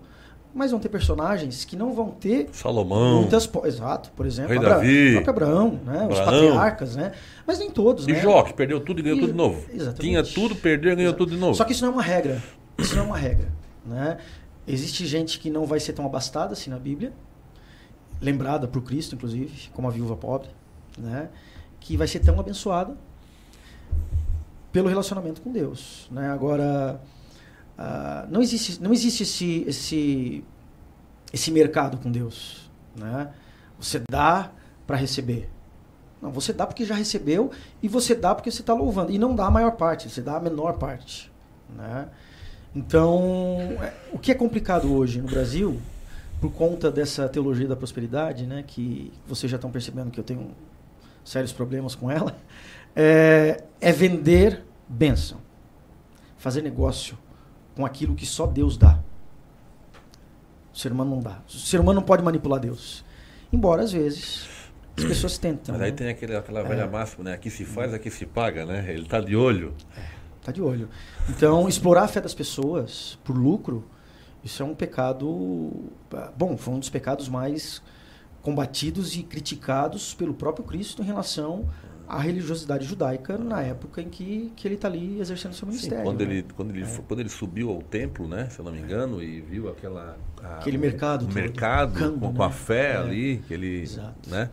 mas vão ter personagens que não vão ter Salomão, muitas posses. Exato, por exemplo, Rei Abra Davi, próprio Abraão, né? os patriarcas, né? mas nem todos. E né? Jó, que perdeu tudo e ganhou e, tudo de novo. Exatamente. Tinha tudo, perdeu e ganhou tudo de novo. Só que isso não é uma regra. Isso não é uma regra. Né? Existe gente que não vai ser tão abastada assim na Bíblia, lembrada por Cristo, inclusive, como a viúva pobre. Né? que vai ser tão abençoada pelo relacionamento com Deus. Né? Agora, uh, não existe, não existe esse, esse, esse mercado com Deus. Né? Você dá para receber. Não, você dá porque já recebeu e você dá porque você está louvando. E não dá a maior parte, você dá a menor parte. Né? Então, é, o que é complicado hoje no Brasil, por conta dessa teologia da prosperidade, né, que vocês já estão percebendo que eu tenho sérios problemas com ela, é, é vender bênção. Fazer negócio com aquilo que só Deus dá. O ser humano não dá. O ser humano não pode manipular Deus. Embora, às vezes, as pessoas tentam. Mas aí né? tem aquele, aquela velha máxima, né? Aqui se faz, aqui se paga, né? Ele tá de olho. Tá de olho. Então, explorar a fé das pessoas por lucro, isso é um pecado. Bom, foi um dos pecados mais combatidos e criticados pelo próprio Cristo em relação à religiosidade judaica na época em que, que ele está ali exercendo seu Sim, ministério. quando, né? ele, quando, ele, fo- quando ele subiu ao templo, né? Se eu não me engano, e viu aquela. a- Aquele mercado o mercado com, com a né? fé É. ali, que ele. Exato. Né?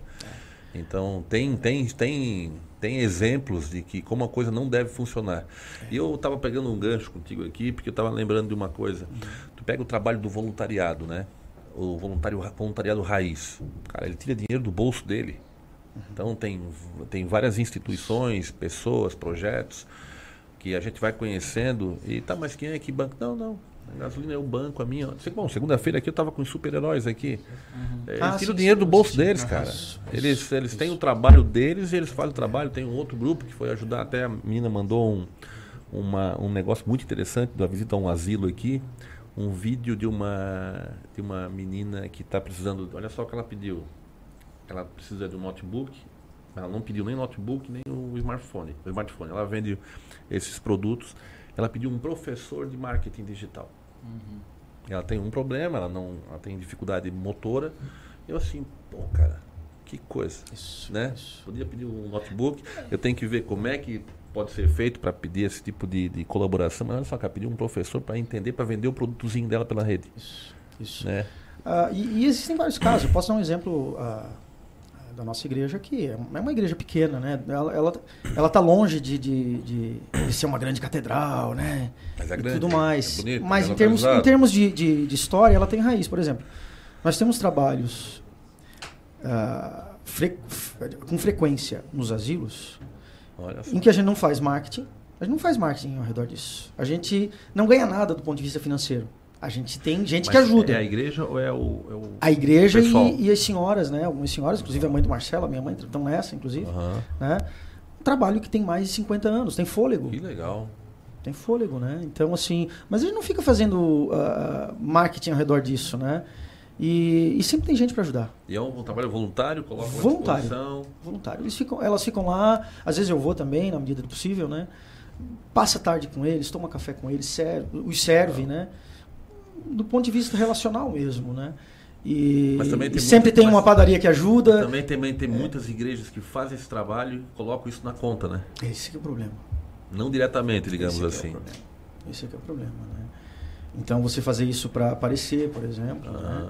Então tem, tem, tem, tem exemplos de que como a coisa não deve funcionar. E eu estava pegando um gancho contigo aqui, porque eu estava lembrando de uma coisa. Pega o trabalho do voluntariado, né? O voluntário, voluntariado raiz. Cara, ele tira dinheiro do bolso dele. Então tem, tem várias instituições, pessoas, projetos que a gente vai conhecendo e tá, mas quem é que banco? Não, não. A gasolina é o banco, a minha. Bom, segunda-feira aqui eu tava com os super-heróis aqui. É, Eles Ah, tiram sim, o dinheiro sim, do bolso sim. deles, Ah, cara. Eles, eles têm o trabalho deles e eles fazem o trabalho. Tem um outro grupo que foi ajudar, até a menina mandou um, uma, um negócio muito interessante da visita a um asilo aqui. Um vídeo de uma, de uma menina que está precisando. Olha só o que ela pediu. Ela precisa de um notebook. Ela não pediu nem notebook, nem o smartphone. O smartphone. Ela vende esses produtos. Ela pediu um professor de marketing digital. Ela tem um problema, ela não, ela tem dificuldade motora. Eu assim, pô, cara, que coisa, Isso, né? isso. Podia pedir um notebook. Eu tenho que ver como é que pode ser feito para pedir esse tipo de, de colaboração. Mas olha só, cara, pedir um professor para entender, para vender o produtozinho dela pela rede, Isso. isso. né? Ah, e, e existem vários casos. Eu posso dar um exemplo ah, da nossa igreja que é uma igreja pequena, né? Ela ela, ela tá longe de, de, de, de ser uma grande catedral, né? Mas é e grande, tudo mais. é bonito, Mas bem em termos, em termos de, de, de história, ela tem raiz. Por exemplo, nós temos trabalhos ah, fre- com frequência nos asilos. Em que a gente não faz marketing. A gente não faz marketing ao redor disso. A gente não ganha nada do ponto de vista financeiro. A gente tem gente que Mas ajuda. É a igreja ou é o. É o... A igreja e, e as senhoras, né? Algumas senhoras, inclusive a mãe do Marcelo, a minha mãe, estão nessa, inclusive. Aham. Né? Um trabalho que tem mais de 50 anos, tem fôlego. Que legal. Tem fôlego, né? Então, assim. Mas a gente não fica fazendo ah, marketing ao redor disso, né? E, e sempre tem gente para ajudar. E é um, trabalho voluntário, coloca Voluntário. Voluntário. Eles ficam, elas ficam lá, às vezes eu vou também, na medida do possível, né? Passa tarde com eles, toma café com eles, serve, os serve, né? Do ponto de vista relacional mesmo, né? E, tem e sempre tem uma padaria que ajuda. Também, também tem muitas igrejas que fazem esse trabalho e colocam isso na conta, né? Esse que é o problema. Não diretamente, digamos Esse que assim. É. Esse que é o problema, né? Então você fazer isso para aparecer, por exemplo, né?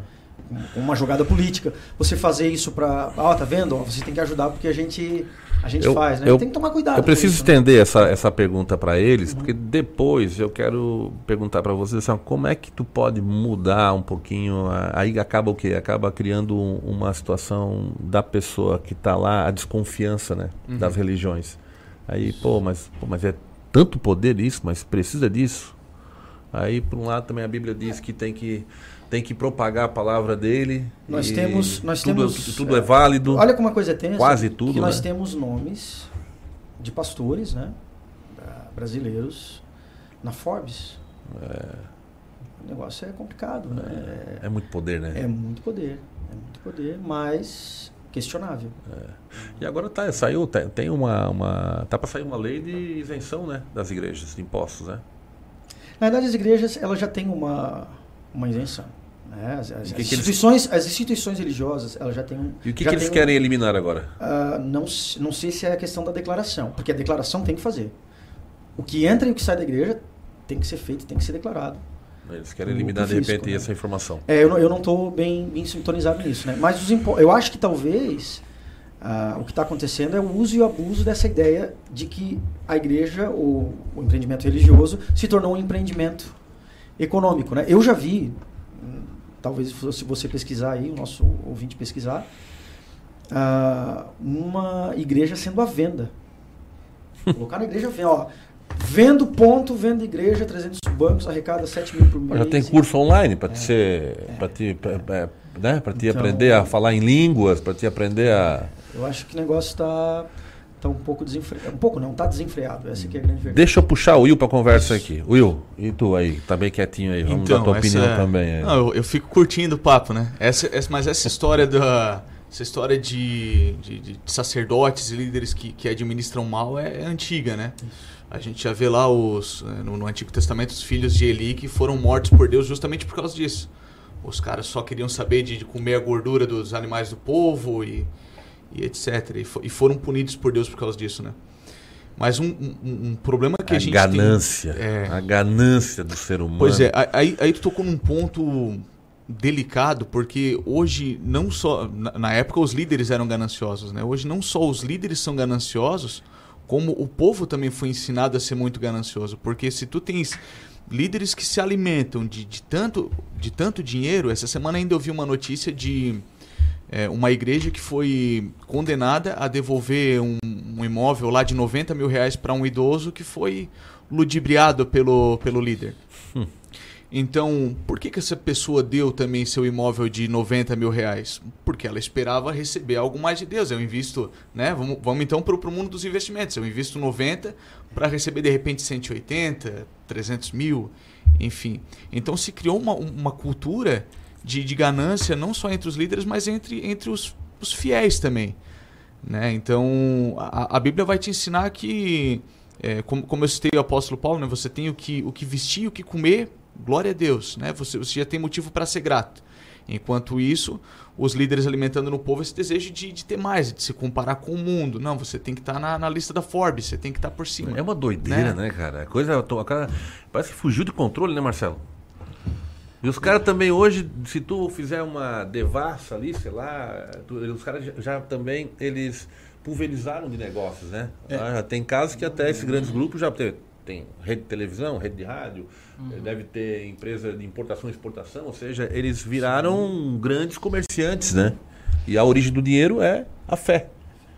Uma jogada política. Você fazer isso para, ó, tá vendo? Você tem que ajudar porque a gente a gente Eu- faz, né? eu- tem que tomar cuidado. Eu preciso isso, né? estender essa, essa pergunta para eles, porque depois eu quero perguntar para vocês assim, como é que tu pode mudar um pouquinho. a- Aí acaba o quê? Acaba criando um- uma situação da pessoa que está lá, a desconfiança né, das religiões. Aí, pô mas, pô, mas é tanto poder isso, mas precisa disso. Aí, por um lado, também a Bíblia diz que tem que, tem que propagar a palavra dele. Nós temos- nós tudo, temos, tudo é válido. Olha como a coisa é tensa. Quase tudo, Que nós né? temos nomes de pastores, né? bra- Brasileiros na Forbes. O negócio é complicado, né? É muito poder, né? É, é muito poder. É muito poder, mas questionável. E agora tá, saiu, tem, tem uma, uma. Tá para sair uma lei de isenção, né? Das igrejas, de impostos, né? Na verdade, as igrejas elas já têm uma, uma isenção. Né? As, as- que as que eles- instituições, as instituições religiosas elas já têm um. E o que, que eles um- querem eliminar agora? Ah, não, não sei se é a questão da declaração, porque a declaração tem que fazer. O que entra e o que sai da igreja tem que ser feito, tem que ser declarado. Eles querem eliminar de fisco, repente né? essa informação. É, eu não, eu não estou bem, bem sintonizado nisso, né? Mas os impo- eu acho que talvez ah, o que está acontecendo é o uso e o abuso dessa ideia de que a igreja, ou o empreendimento religioso, se tornou um empreendimento econômico, né? Eu já vi, talvez se você pesquisar aí, o nosso ouvinte pesquisar, ah, uma igreja sendo à venda. Colocar na igreja, ó, vendo ponto, vendo igreja, 300 bancos, arrecada 7 mil por mês. Já tem curso online para te ser. para te, pra- pra- né? pra te Então- aprender a falar em línguas, para te aprender a. Eu acho que o negócio está tá um pouco desenfreado. Um pouco não, está desenfreado. Essa aqui é a grande verdade. Deixa eu puxar o Will para conversa aqui. Will, e tu aí? Tá bem quietinho aí. Vamos dar tua opinião é- também. aí. Não, eu, eu fico curtindo o papo, né? Essa, essa- mas essa história da, essa história de, de, de sacerdotes e líderes que, que administram mal é, é antiga, né? A gente já vê lá os, eh, no, no Antigo Testamento os filhos de Eli que foram mortos por Deus justamente por causa disso. Os caras só queriam saber de, de comer a gordura dos animais do povo e, e etc. E, e foram punidos por Deus por causa disso, né? Mas um, um, um problema que a, a gente ganância. tem... É, A ganância do ser humano. Pois é, aí, aí tu tocou num ponto delicado, porque hoje não só. Na, na época os líderes eram gananciosos, né? Hoje não só os líderes são gananciosos, como o povo também foi ensinado a ser muito ganancioso. Porque se tu tens líderes que se alimentam de, de tanto, de tanto dinheiro, essa semana ainda eu vi uma notícia de é, uma igreja que foi condenada a devolver um, um imóvel lá de 90 mil reais para um idoso que foi ludibriado pelo, pelo líder. Então, por que, que essa pessoa deu também seu imóvel de 90 mil reais? Porque ela esperava receber algo mais de Deus. Eu invisto, né? Vamos, vamos então para o mundo dos investimentos. Eu invisto 90 para receber de repente 180, 300 mil, enfim. Então se criou uma, uma cultura de, de ganância não só entre os líderes, mas entre, entre os, os fiéis também. Né? Então a, a Bíblia vai te ensinar que, é, como, como eu citei o apóstolo Paulo, né? você tem o que, o que vestir, o que comer, glória a Deus. Né? Você, você já tem motivo para ser grato. Enquanto isso, os líderes alimentando no povo esse desejo de, de ter mais, de se comparar com o mundo. Não, você tem que estar na, na lista da Forbes, você tem que estar por cima. É uma doideira, Né? né, cara? A coisa. a cara, parece que fugiu de controle, né, Marcelo? E os caras também hoje, se tu fizer uma devassa ali, sei lá, tu- os caras já, já também, eles pulverizaram de negócios, né? Ah, já tem casos que até esses grandes grupos já tem, tem rede de televisão, rede de rádio, eh, deve ter empresa de importação e exportação, ou seja, eles viraram grandes comerciantes, né? E a origem do dinheiro é a fé.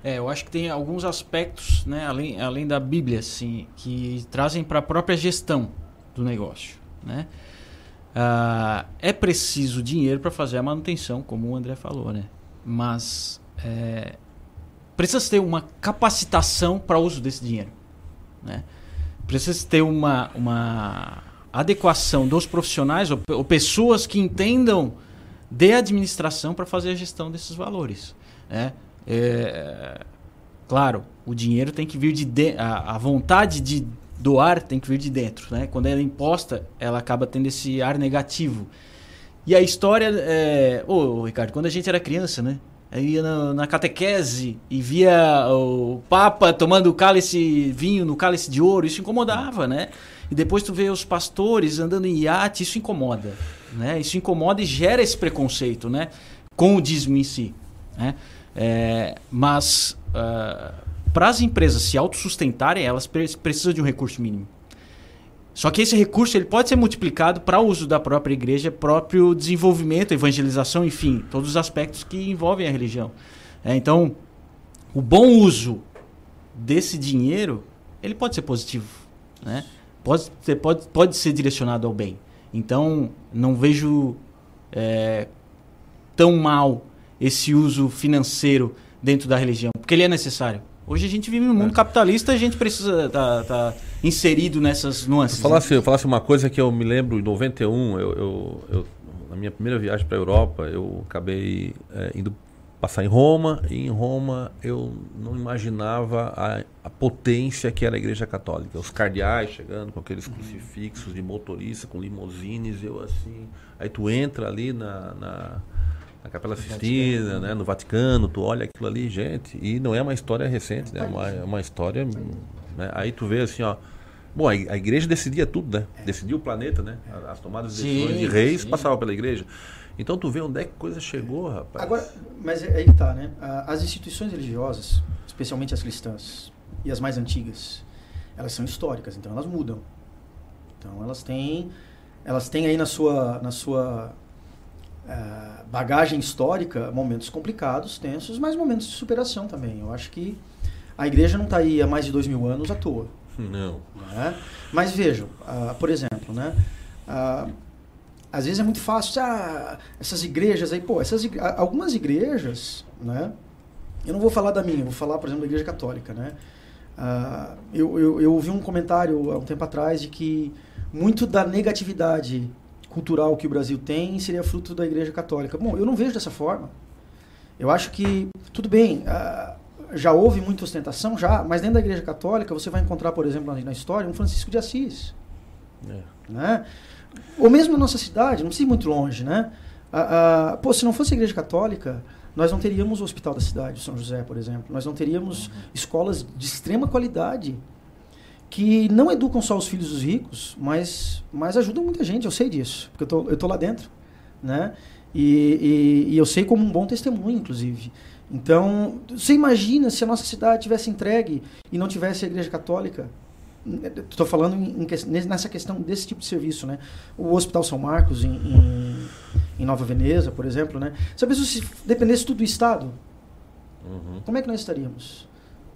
É, eu acho que tem alguns aspectos, né, além, além da Bíblia, assim, que trazem para a própria gestão do negócio, né? Ah, é preciso dinheiro para fazer a manutenção, como o André falou, né? Mas é, precisa ter uma capacitação para uso desse dinheiro, né? Precisa ter uma, uma adequação dos profissionais ou, ou pessoas que entendam de administração para fazer a gestão desses valores, né? É, claro, o dinheiro tem que vir de, de a, a vontade de doar tem que vir de dentro, né? Quando ela é imposta, ela acaba tendo esse ar negativo. E a história é, ô Ricardo, quando a gente era criança, né? Aí ia na, na catequese e via o Papa tomando cálice vinho no cálice de ouro, isso incomodava, né? E depois tu vê os pastores andando em iate, isso incomoda, né? Isso incomoda e gera esse preconceito, né? Com o dízimo em si, né? É, mas para as empresas se autossustentarem, elas pre- precisam de um recurso mínimo. Só que esse recurso ele pode ser multiplicado para o uso da própria igreja, próprio desenvolvimento, evangelização, enfim, todos os aspectos que envolvem a religião. É, então, o bom uso desse dinheiro, ele pode ser positivo, né? Pode, ser, pode, pode ser direcionado ao bem. Então, não vejo é, tão mal esse uso financeiro dentro da religião, porque ele é necessário. Hoje a gente vive num mundo capitalista, a gente precisa estar tá, inserido nessas nuances. Eu falasse, eu falasse uma coisa que eu me lembro, em 91, eu, eu, eu- na minha primeira viagem para a Europa, eu acabei eh, indo passar em Roma, e em Roma eu não imaginava a, a potência que era a Igreja Católica. Os cardeais chegando com aqueles crucifixos de motorista, com limousines, eu assim. Aí tu entra ali na, na, na Capela Sistina, né, no Vaticano, tu olha aquilo ali, gente, e não é uma história recente, né, é uma, é uma história. né, aí tu vê assim, ó. Bom, a igreja decidia tudo, né? Decidia o planeta, né? As tomadas de decisões de reis sim. passavam pela igreja. Então tu vê onde é que coisa chegou, rapaz. Agora, mas é aí que tá, né? As instituições religiosas, especialmente as cristãs e as mais antigas, elas são históricas, então elas mudam. Então elas têm, elas têm aí na sua, na sua ah, bagagem histórica momentos complicados, tensos, mas momentos de superação também. Eu acho que a igreja não está aí há mais de dois mil anos à toa. Não. né? Mas vejam, ah, por exemplo, né? Ah, às vezes é muito fácil, ah, essas igrejas aí, pô, essas algumas igrejas, né? Eu não vou falar da minha, vou falar, por exemplo, da igreja católica, né? Ah, eu, eu, eu ouvi um comentário há um tempo atrás de que muito da negatividade cultural que o Brasil tem seria fruto da igreja católica. Bom, eu não vejo dessa forma. Eu acho que, tudo bem, ah, já houve muita ostentação, já, mas dentro da Igreja Católica você vai encontrar, por exemplo, na, história, um Francisco de Assis. É. Né? Ou mesmo na nossa cidade, não precisa ir muito longe, né? Ah, ah, pô, se não fosse a Igreja Católica, nós não teríamos o Hospital da Cidade, São José, por exemplo. Nós não teríamos escolas de extrema qualidade que não educam só os filhos dos ricos, mas, mas ajudam muita gente, eu sei disso, porque eu tô, eu tô lá dentro, né? E, e, e eu sei como um bom testemunho, inclusive. Então, você imagina se a nossa cidade tivesse entregue e não tivesse a Igreja Católica? Estou falando em, em, nessa questão desse tipo de serviço, né? O Hospital São Marcos em, em, em Nova Veneza, por exemplo, né? Sabe se dependesse tudo do Estado, Uhum. como é que nós estaríamos?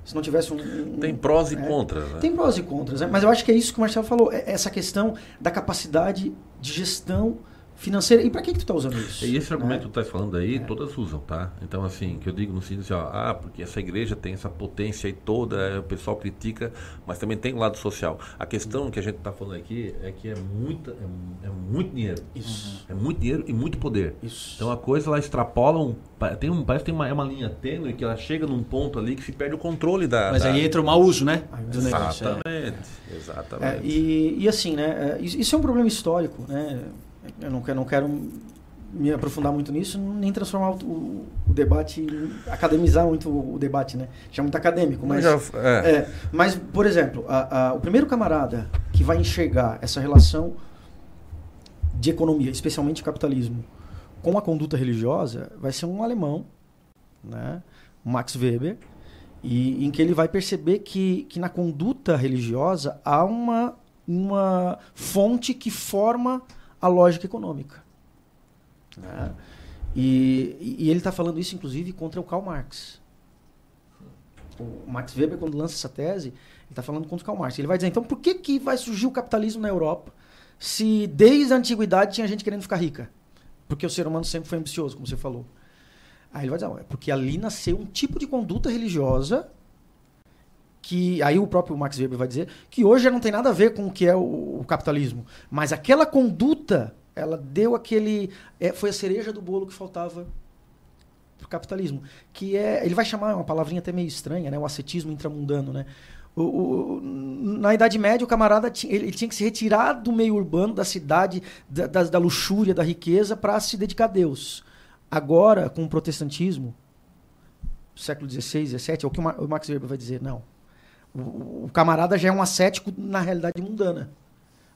Se não tivesse um. um- Tem prós e é, contras, né? Tem prós e contras, né? mas eu acho que é isso que o Marcelo falou, é essa questão da capacidade de gestão financeira. E para que, que tu está usando isso? E esse argumento né? que tu estás falando aí, É. todas usam, tá? Então, assim, que eu digo no sentido assim, ó, ah, porque essa igreja tem essa potência aí toda, é, o pessoal critica, mas também tem o lado social. A questão que a gente está falando aqui é que é, muita, é, é muito dinheiro. Isso. É muito dinheiro e muito poder. Isso. Então a coisa ela extrapola um. Tem um parece que tem uma, é uma linha tênue que ela chega num ponto ali que se perde o controle da. Mas da- aí entra o mau uso, né? Aí Do vai- negócio. é. Exatamente. É, Exatamente. e, e assim, né? é, isso é um problema histórico, né? Eu não quero, não quero me aprofundar muito nisso, nem transformar o, o- o debate, academizar muito o, o debate, né? Já é muito acadêmico, mas. Já- é. É, mas, por exemplo, a- a- o primeiro camarada que vai enxergar essa relação de economia, especialmente capitalismo, com a conduta religiosa, vai ser um alemão, né? Max Weber, e em que ele vai perceber que, que na conduta religiosa há uma, uma fonte que forma a lógica econômica. né? E, e ele está falando isso, inclusive, contra o Karl Marx. O Max Weber, quando lança essa tese, ele está falando contra o Karl Marx. Ele vai dizer, então, por que, que vai surgir o capitalismo na Europa se desde a antiguidade tinha gente querendo ficar rica? Porque o ser humano sempre foi ambicioso, como você falou. Aí ele vai dizer, "Não, é porque ali nasceu um tipo de conduta religiosa que aí o próprio Max Weber vai dizer que hoje não tem nada a ver com o que é o, o capitalismo, mas aquela conduta ela deu aquele é, foi a cereja do bolo que faltava pro capitalismo, que é ele vai chamar uma palavrinha até meio estranha, né, o ascetismo intramundano, né? O, o- na Idade Média, o camarada tinha, ele, tinha que se retirar do meio urbano, da cidade, da, da, da luxúria, da riqueza, para se dedicar a Deus. Agora, com o protestantismo, século XVI, XVII, é o que o o Max Weber vai dizer, não. O, o camarada já é um ascético na realidade mundana.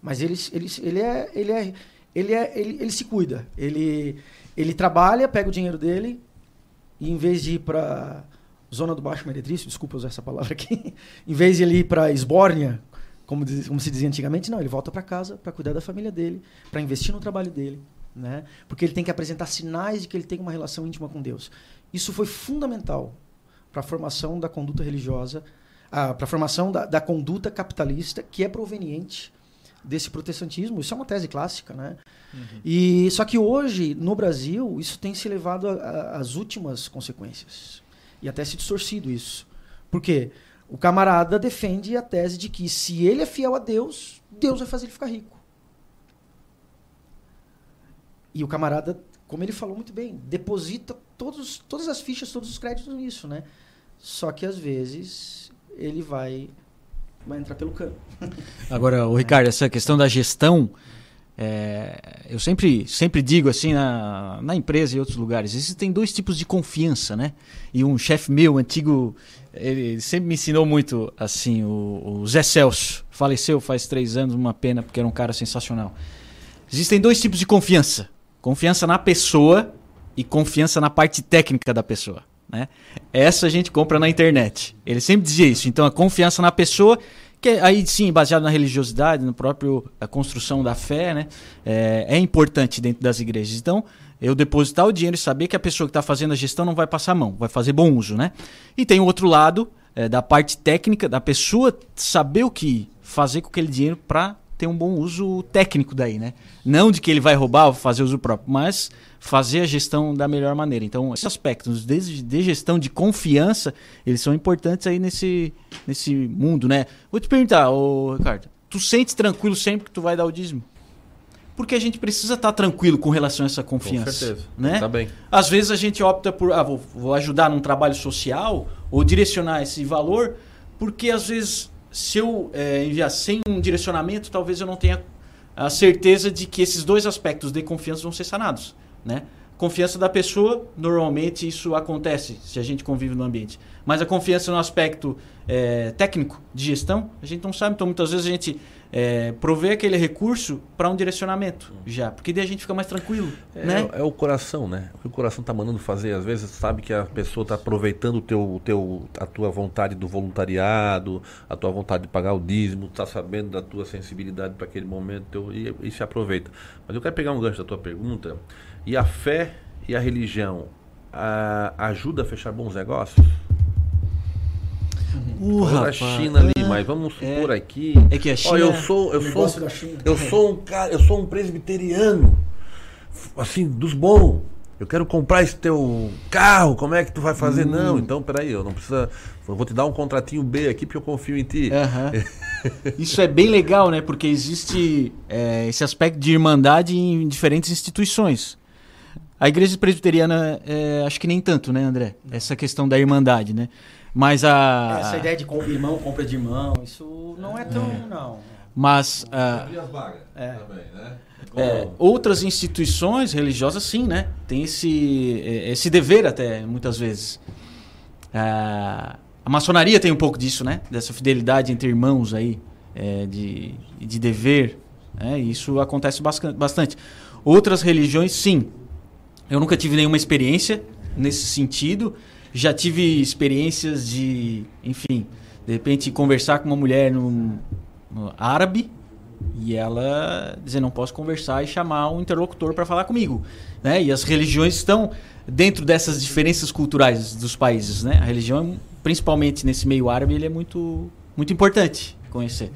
Mas ele, ele, ele, é, ele, é, ele, é, ele, ele se cuida. Ele, ele trabalha, pega o dinheiro dele e em vez de ir para zona do baixo meretrício, desculpa usar essa palavra aqui, em vez de ele ir para esbórnia, como, como se dizia antigamente, não, ele volta para casa para cuidar da família dele, para investir no trabalho dele, né? Porque ele tem que apresentar sinais de que ele tem uma relação íntima com Deus. Isso foi fundamental para a formação da conduta religiosa, para a formação da, da conduta capitalista que é proveniente desse protestantismo. Isso é uma tese clássica, né? E só que hoje no Brasil isso tem se levado às últimas consequências e até se distorcido isso. Por quê? O camarada defende a tese de que se ele é fiel a Deus, Deus vai fazer ele ficar rico. E o camarada, como ele falou muito bem, deposita todos, todas as fichas, todos os créditos nisso, né? Só que às vezes ele vai, vai entrar pelo cano. Agora, o Ricardo, essa questão da gestão, é, eu sempre, sempre digo assim na, na empresa e outros lugares, existem dois tipos de confiança, né? E um chefe meu, antigo, ele, sempre me ensinou muito assim, o, o Zé Celso, faleceu faz três anos, uma pena, porque era um cara sensacional. Existem dois tipos de confiança: confiança na pessoa e confiança na parte técnica da pessoa. Né? Essa a gente compra na internet. Ele sempre dizia isso. Então, a confiança na pessoa, que é, aí sim, baseado na religiosidade, no próprio a construção da fé, né? é, é importante dentro das igrejas. Então, eu depositar o dinheiro e saber que a pessoa que está fazendo a gestão não vai passar a mão, vai fazer bom uso. Né? E tem o outro lado, é, da parte técnica, da pessoa saber o que fazer com aquele dinheiro para ter um bom uso técnico daí, né? Não de que ele vai roubar ou fazer uso próprio, mas fazer a gestão da melhor maneira. Então, esses aspectos de, de gestão de confiança, eles são importantes aí nesse, nesse mundo, né? Vou te perguntar, ô, Ricardo, tu sente tranquilo sempre que tu vai dar o dízimo? porque a gente precisa estar tranquilo com relação a essa confiança. Com certeza. Né? Tá bem. Às vezes a gente opta por, ah, vou, vou ajudar num trabalho social ou direcionar esse valor, porque às vezes se eu é, enviar sem um direcionamento, talvez eu não tenha a certeza de que esses dois aspectos de confiança vão ser sanados, né? Confiança da pessoa, normalmente isso acontece se a gente convive no ambiente. Mas a confiança no aspecto é, técnico de gestão, a gente não sabe. Então, muitas vezes a gente é, provê aquele recurso para um direcionamento já, porque daí a gente fica mais tranquilo, É, né? é o coração, né? O que o coração tá mandando fazer. Às vezes sabe que a pessoa tá aproveitando o teu, o teu, a tua vontade do voluntariado, a tua vontade de pagar o dízimo, tá sabendo da tua sensibilidade para aquele momento teu, e, e se aproveita. Mas eu quero pegar um gancho da tua pergunta. E a fé e a religião a, ajuda a fechar bons negócios? Uh, Falou da rapaz. China ali, É, mas vamos supor aqui. É que a Ó, China- eu sou, eu sou, negócio da China. eu sou um cara, eu sou um presbiteriano, assim, dos bons. Eu quero comprar esse teu carro, como é que tu vai fazer? Hum. Não, então peraí, eu não precisa. Eu vou te dar um contratinho B aqui porque eu confio em ti. Isso é bem legal, né? Porque existe é, esse aspecto de irmandade em diferentes instituições. A igreja presbiteriana, é, acho que nem tanto, né, André? Essa questão da irmandade, né? Mas a. Essa ideia de com- irmão compra de irmão, isso não é tão. Não. Mas a- É. também, né? é, outras instituições religiosas, sim, né? Tem esse, é, esse dever até, muitas vezes. Ah, a maçonaria tem um pouco disso, né? Dessa fidelidade entre irmãos aí, é, de, de dever. né? Isso acontece bastante. Outras religiões, sim. Eu nunca tive nenhuma experiência nesse sentido. Já tive experiências de, enfim, de repente conversar com uma mulher no, no árabe e ela dizer não posso conversar e chamar um interlocutor para falar comigo, né? E as religiões estão dentro dessas diferenças culturais dos países, né? A religião, principalmente nesse meio árabe, ele é muito muito importante conhecer.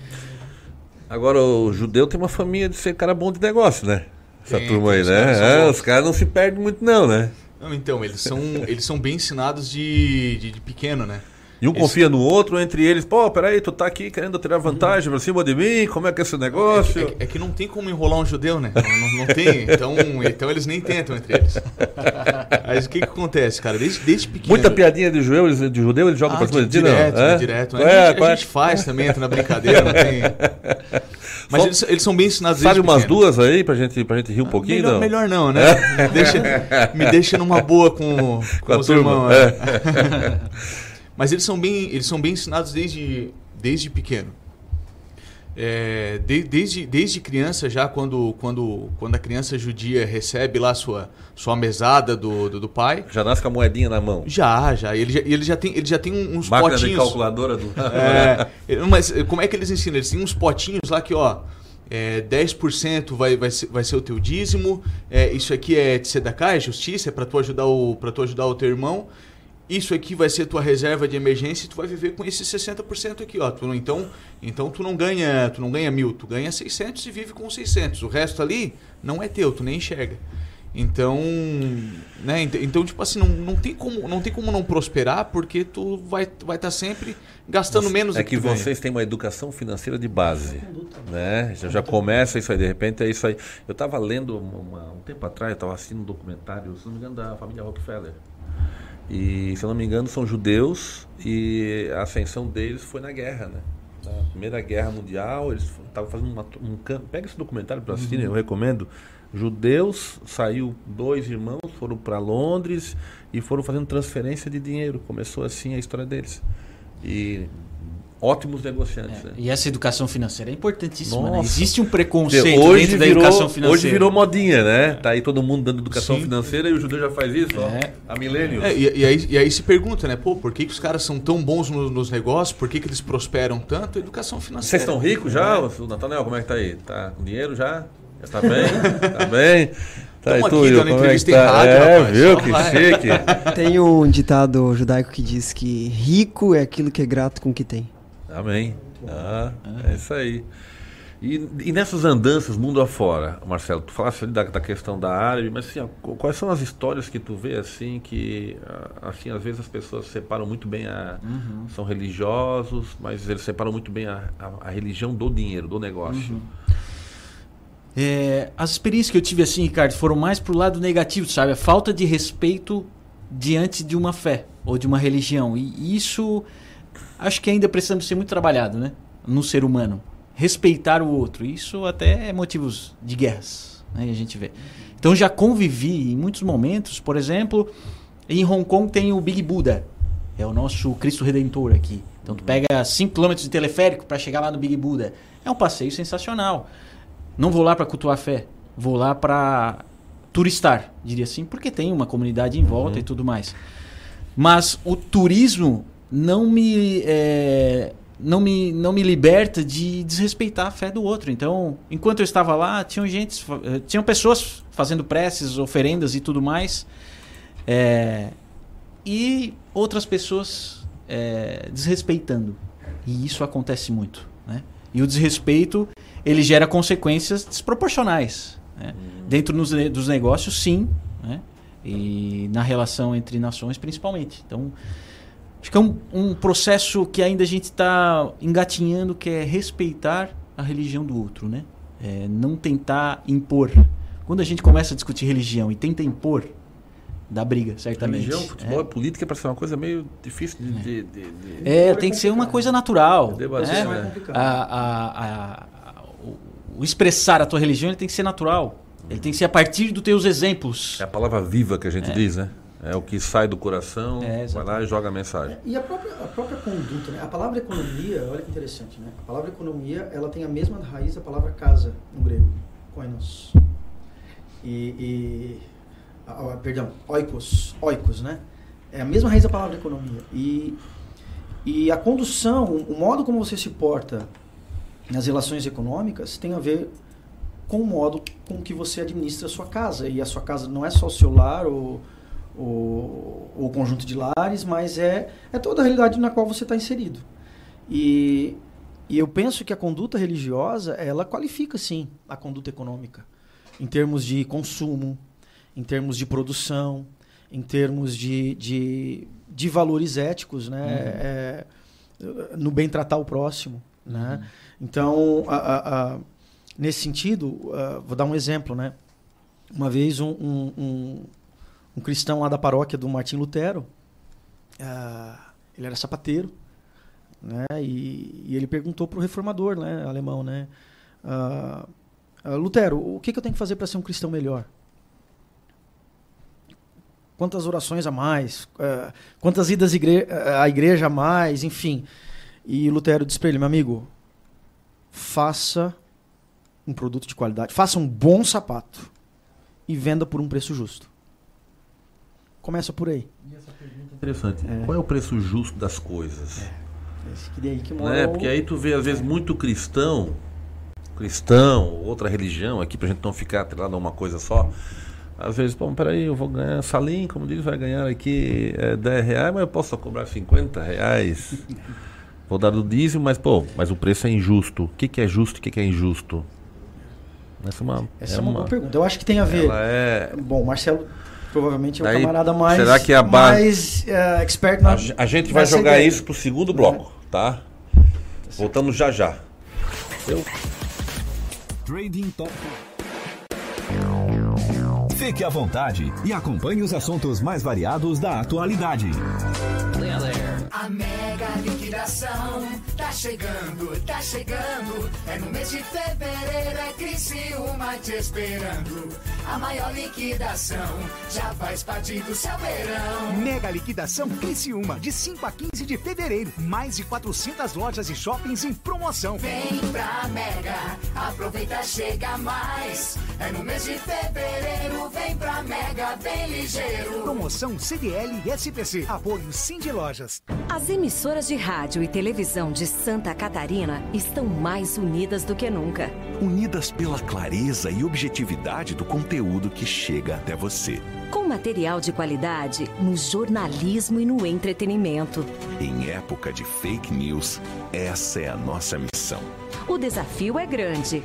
Agora, o judeu tem uma família de ser cara bom de negócio, né? Essa Tem, turma aí, tem, os caras são né? É, os caras não se perdem muito, não, né? Não, então, eles são, eles são bem ensinados de, de, de pequeno, né? E um confia no outro, entre eles, pô, peraí, tu tá aqui querendo tirar vantagem pra cima de mim, como é que é esse É, negócio? que- é que não tem como enrolar um judeu, né? Não, não- tem. Então, então eles nem tentam entre eles. Mas o que, que acontece, cara? Desde, desde pequeno. Muita piadinha de judeu, eles- de judeu, eles jogam Ah, pra cima de ti, não? direto, É? direto. Qual a, é, gente, a é? gente faz também, entra na brincadeira, não tem. Mas Só- eles, eles são bem ensinados Sabe umas pequeno. duas aí pra gente, pra gente rir um pouquinho, melhor, não? melhor não, né? Deixa, me deixa numa boa com, com, a os turma, irmãos. é. é. Mas eles são bem, eles são bem ensinados desde, desde pequeno. É, de- desde, desde criança, já quando, quando, quando a criança judia recebe lá sua, sua mesada do, do, do pai, Já nasce com a moedinha na mão. já, já. Ele já, ele já tem, ele já tem uns Máquina de potinhos. calculadora do. É, mas eh, como é que eles ensinam? Eles têm uns potinhos lá que, ó, é, 10% vai, vai, ser, vai ser o teu dízimo, é, isso aqui é de sedacá, é justiça, é para tu ajudar o para tu ajudar o teu irmão. Isso aqui vai ser tua reserva de emergência e tu vai viver com esses 60% aqui, ó. Tu não- então, então tu não ganha, tu não ganha mil, tu ganha 600 e vive com 600. O resto ali não é teu, tu nem enxerga. Então, né? ent- Então, tipo assim, não, não tem como não tem como não prosperar porque tu vai vai estar sempre gastando menos É que ganha. vocês têm uma educação financeira de base, né? Já, já começa isso aí, de repente é isso aí. Eu estava lendo uma- uma- um tempo atrás, eu estava assistindo um documentário, se não me engano, da família Rockefeller. E, se eu não me engano, são judeus e a ascensão deles foi na guerra, né? Na Primeira Guerra Mundial, eles estavam fazendo uma, um campo. Pega esse documentário para assistir, eu recomendo. Judeus, saiu dois irmãos, foram para Londres e foram fazendo transferência de dinheiro. Começou assim a história deles. E ótimos negociantes, né? E essa educação financeira é importantíssima, né? Existe um preconceito hoje dentro da virou, educação financeira. hoje virou modinha, né? Tá aí todo mundo dando educação Sim. financeira e o judeu já faz isso, É. ó. Há milênios. É, e, e aí, e aí se pergunta, né? Pô, por que, que os caras são tão bons no- nos negócios? Por que, que eles prosperam tanto? Educação financeira. Vocês estão ricos já? O Nathanael, como é que tá aí? Tá com dinheiro já? Já tá bem? tá bem? Tá aí aqui dando é entrevista em tá? rádio, É, rapaz. viu? Que chique. Tem um ditado judaico que diz que rico é aquilo que é grato com o que tem. Amém. Ah, é isso aí. E, e nessas andanças mundo afora, Marcelo, tu falaste ali da, da questão da árabe, mas assim, ó, qu- quais são as histórias que tu vê assim que assim às vezes as pessoas separam muito bem a são religiosos, mas eles separam muito bem a, a, a religião do dinheiro, do negócio. É, as experiências que eu tive assim, Ricardo, foram mais pro lado negativo, sabe? A falta de respeito diante de uma fé ou de uma religião. E isso acho que ainda precisamos ser muito trabalhado, né? No ser humano. Respeitar o outro. Isso até é motivos de guerras, né? A gente vê. Então já convivi em muitos momentos, por exemplo, em Hong Kong tem o Big Buda. É o nosso Cristo Redentor aqui. Então tu pega 5 km de teleférico para chegar lá no Big Buda. É um passeio sensacional. Não vou lá para cultuar a fé, vou lá para turistar, diria assim, porque tem uma comunidade em volta Uhum. e tudo mais. Mas o turismo não me é, não me não me liberta de desrespeitar a fé do outro. Então, enquanto eu estava lá, tinham gente, eh, tinham pessoas fazendo preces, oferendas e tudo mais, é, e outras pessoas é, desrespeitando. E isso acontece muito, né? E o desrespeito ele gera consequências desproporcionais. Né? Dentro nos ne- dos negócios, sim, né? e na relação entre nações, principalmente. Então, acho que é um, um processo que ainda a gente está engatinhando, que é respeitar a religião do outro, né? É, não tentar impor. Quando a gente começa a discutir religião e tenta impor, dá briga, certamente. Religião, futebol e política parece uma coisa meio difícil de. de, de- de- É, tem que ser uma coisa natural. Debater, né? né? A- a- a- a- o, o expressar a tua religião ele tem que ser natural. Ele tem que ser a partir dos teus exemplos. É a palavra viva que a gente diz, né? É o que sai do coração, É, vai lá e joga a mensagem. E a própria, a própria conduta, né? A palavra economia, olha que interessante, né? A palavra economia, ela tem a mesma raiz da palavra casa no grego, koinos. E, e ah, perdão, oikos, oikos, né? É a mesma raiz da palavra economia. E, e a condução, o modo como você se porta nas relações econômicas tem a ver com o modo com que você administra a sua casa. E a sua casa não é só o seu lar ou o, o conjunto de lares, mas é, é toda a realidade na qual você está inserido. E, e eu penso que a conduta religiosa, ela qualifica, sim, a conduta econômica. Em termos de consumo, em termos de produção, em termos de, de, de valores éticos, né? É, no bem tratar o próximo, né? Então, a- a- a- nesse sentido, vou dar um exemplo, né? Uma vez um, um, um, um cristão lá da paróquia do Martim Lutero, ah, ele era sapateiro, né? E, e ele perguntou para o reformador, né, alemão, né? ah, ah, Lutero, o que, que eu tenho que fazer para ser um cristão melhor? Quantas orações a mais? Quantas idas igre- à igreja a mais? Enfim. E Lutero disse para ele, meu amigo, faça um produto de qualidade, faça um bom sapato e venda por um preço justo. Começa por aí. Interessante. Qual é o preço justo das coisas? Esse que daí que mora Né? o- Porque aí tu vê, às vezes, muito cristão, cristão, outra religião, aqui pra gente não ficar atrelado a uma coisa só. Às vezes, pô, peraí, eu vou ganhar salim, como diz, vai ganhar aqui é, 10 reais, mas eu posso só cobrar 50 reais. Vou dar do dízimo, mas, pô, mas o preço é injusto. O que, que é justo e o que, que é injusto? Essa é uma. Essa é uma boa pergunta. Eu acho que tem a ver. É. Bom, Marcelo provavelmente é um Daí, camarada mais, será que a mais eh, expert na A, a gente vai jogar ideia. isso pro segundo bloco, tá? Voltamos já já. Eu Trading Top. Fique à vontade e acompanhe os assuntos mais variados da atualidade. A mega liquidação tá chegando, tá chegando. É no mês de fevereiro, é Criciúma te esperando. A maior liquidação já faz parte do seu verão. Mega liquidação Criciúma, de 5 a 15 de fevereiro. Mais de 400 lojas e shoppings em promoção. Vem pra Mega, aproveita, chega mais. É no mês de fevereiro, vem pra Mega, bem ligeiro. Promoção CDL e SPC. Apoio Cindy Lojas. As emissoras de rádio e televisão de Santa Catarina estão mais unidas do que nunca. Unidas pela clareza e objetividade do conteúdo que chega até você. Com material de qualidade no jornalismo e no entretenimento. Em época de fake news, essa é a nossa missão. O desafio é grande.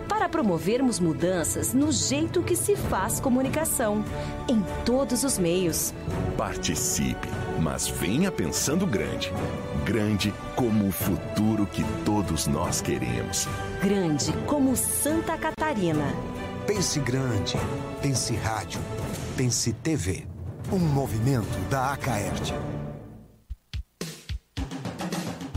para promovermos mudanças no jeito que se faz comunicação, em todos os meios. Participe, mas venha pensando grande. Grande como o futuro que todos nós queremos. Grande como Santa Catarina. Pense grande. Pense rádio. Pense TV. Um movimento da Acaerte.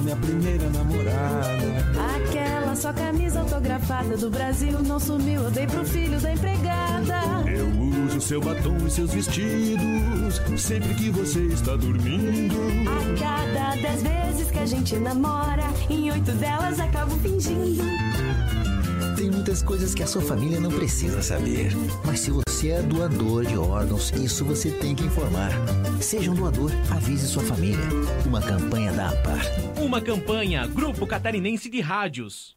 minha primeira namorada. Aquela sua camisa autografada do Brasil não sumiu, eu dei pro filho da empregada. Eu uso seu batom e seus vestidos sempre que você está dormindo. A cada dez vezes que a gente namora, em oito delas acabo fingindo. Tem muitas coisas que a sua família não precisa saber. Mas se você é doador de órgãos, isso você tem que informar. Seja um doador, avise sua família. Uma campanha da APAR. Uma campanha Grupo Catarinense de Rádios.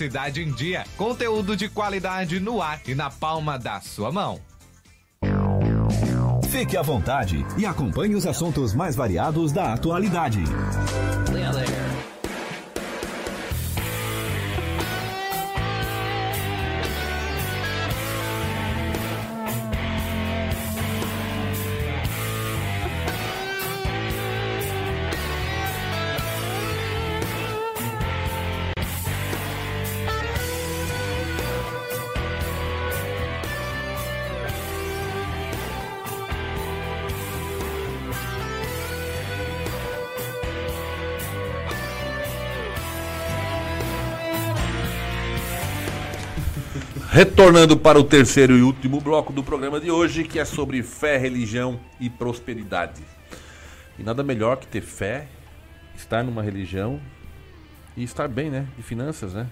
Cidade em Dia. Conteúdo de qualidade no ar e na palma da sua mão. Fique à vontade e acompanhe os assuntos mais variados da atualidade. Retornando para o terceiro e último bloco do programa de hoje, que é sobre fé, religião e prosperidade. E nada melhor que ter fé, estar numa religião e estar bem, né? De finanças, né?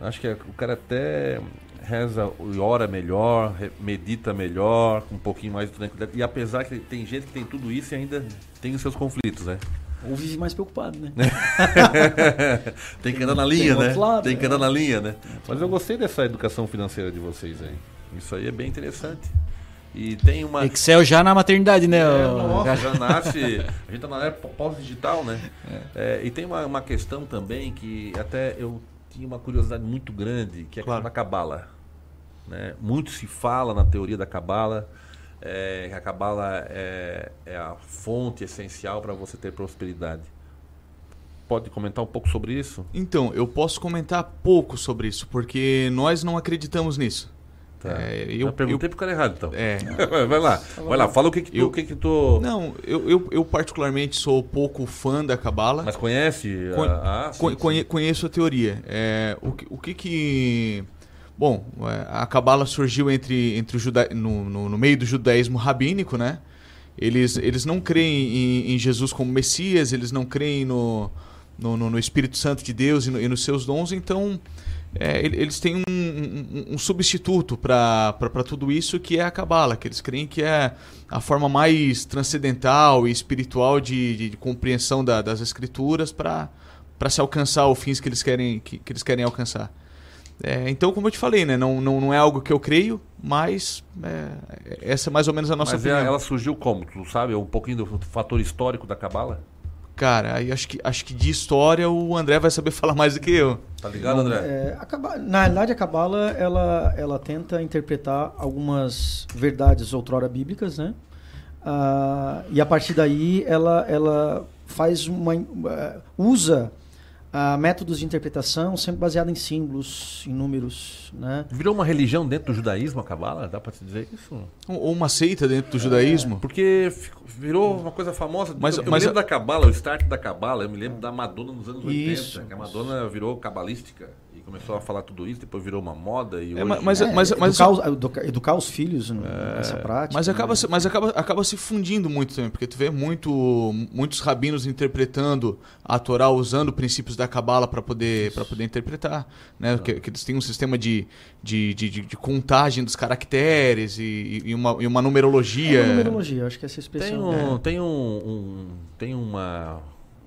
Acho que o cara até reza e ora melhor, medita melhor, com um pouquinho mais de tranquilidade. E apesar que tem gente que tem tudo isso e ainda tem os seus conflitos, né? Ou vive mais preocupado, né? tem que andar na linha, né? Lado, tem que andar na linha, né? Mas eu gostei dessa educação financeira de vocês aí. Isso aí é bem interessante. E tem uma. Excel já na maternidade, né? É, nossa, já nasce. A gente tá na era pós-digital, né? É. É, e tem uma, uma questão também que até eu tinha uma curiosidade muito grande, que é a claro. questão da cabala. Né? Muito se fala na teoria da cabala é, a cabala é, é a fonte essencial para você ter prosperidade. Pode comentar um pouco sobre isso? Então, eu posso comentar pouco sobre isso, porque nós não acreditamos nisso. Tá. É, eu, perguntei pro cara errado, então. É. vai lá, vai lá, fala o que que tu... Eu- o que que tu... Não, eu, eu, eu particularmente sou pouco fã da Cabala. Mas conhece Con- a... ah, sim, sim. conhe- Conheço a teoria. É, o, que, o que que... Bom, é, a Cabala surgiu entre, entre o juda... no, no, no meio do judaísmo rabínico, né? Eles, eles não creem em, em Jesus como Messias, eles não creem no, no, no- no Espírito Santo de Deus e, no- e nos seus dons, então é, ele- eles têm um, um- um substituto para tudo isso que é a Cabala, que eles creem que é a forma mais transcendental e espiritual de, de- de compreensão da- das Escrituras para se alcançar os fins que eles querem, que, que eles querem alcançar. É, então, como eu te falei, né, não, não, não é algo que eu creio, mas é, essa é mais ou menos a nossa Mas opinião. ela, ela surgiu como? Tu sabe um pouquinho do fator histórico da Cabala? Cara, aí acho que, acho que de história o André vai saber falar mais do que eu. Tá ligado, André? É, a na realidade, a Cabala ela, ela tenta interpretar algumas verdades outrora bíblicas, né? Ah, e a partir daí ela, ela faz uma usa ah, métodos de interpretação sempre baseado em símbolos, em números, né? Virou uma religião dentro do judaísmo, a Cabala? Dá pra se dizer isso? Ou uma seita dentro do judaísmo. Porque ficou- virou uma coisa famosa. Mas- eu, mas me lembro a- da Cabala, o start da Cabala, eu me lembro da Madonna nos anos 80. Isso. Que a Madonna virou cabalística começou a falar tudo isso, depois virou uma moda. E É, hoje... mas- mas- É, educar, os, educa- educar os filhos no- nessa prática. Mas acaba, né? se, mas acaba, acaba se fundindo muito também, porque tu vê muito, muitos rabinos interpretando a Torá usando princípios da Cabala para poder, pra poder interpretar. Né? Que, que eles têm um sistema de, de, de, de- de contagem dos caracteres e, e uma, e uma numerologia. É uma numerologia, acho que essa Tem expressão. um, é. tem um, um- tem uma,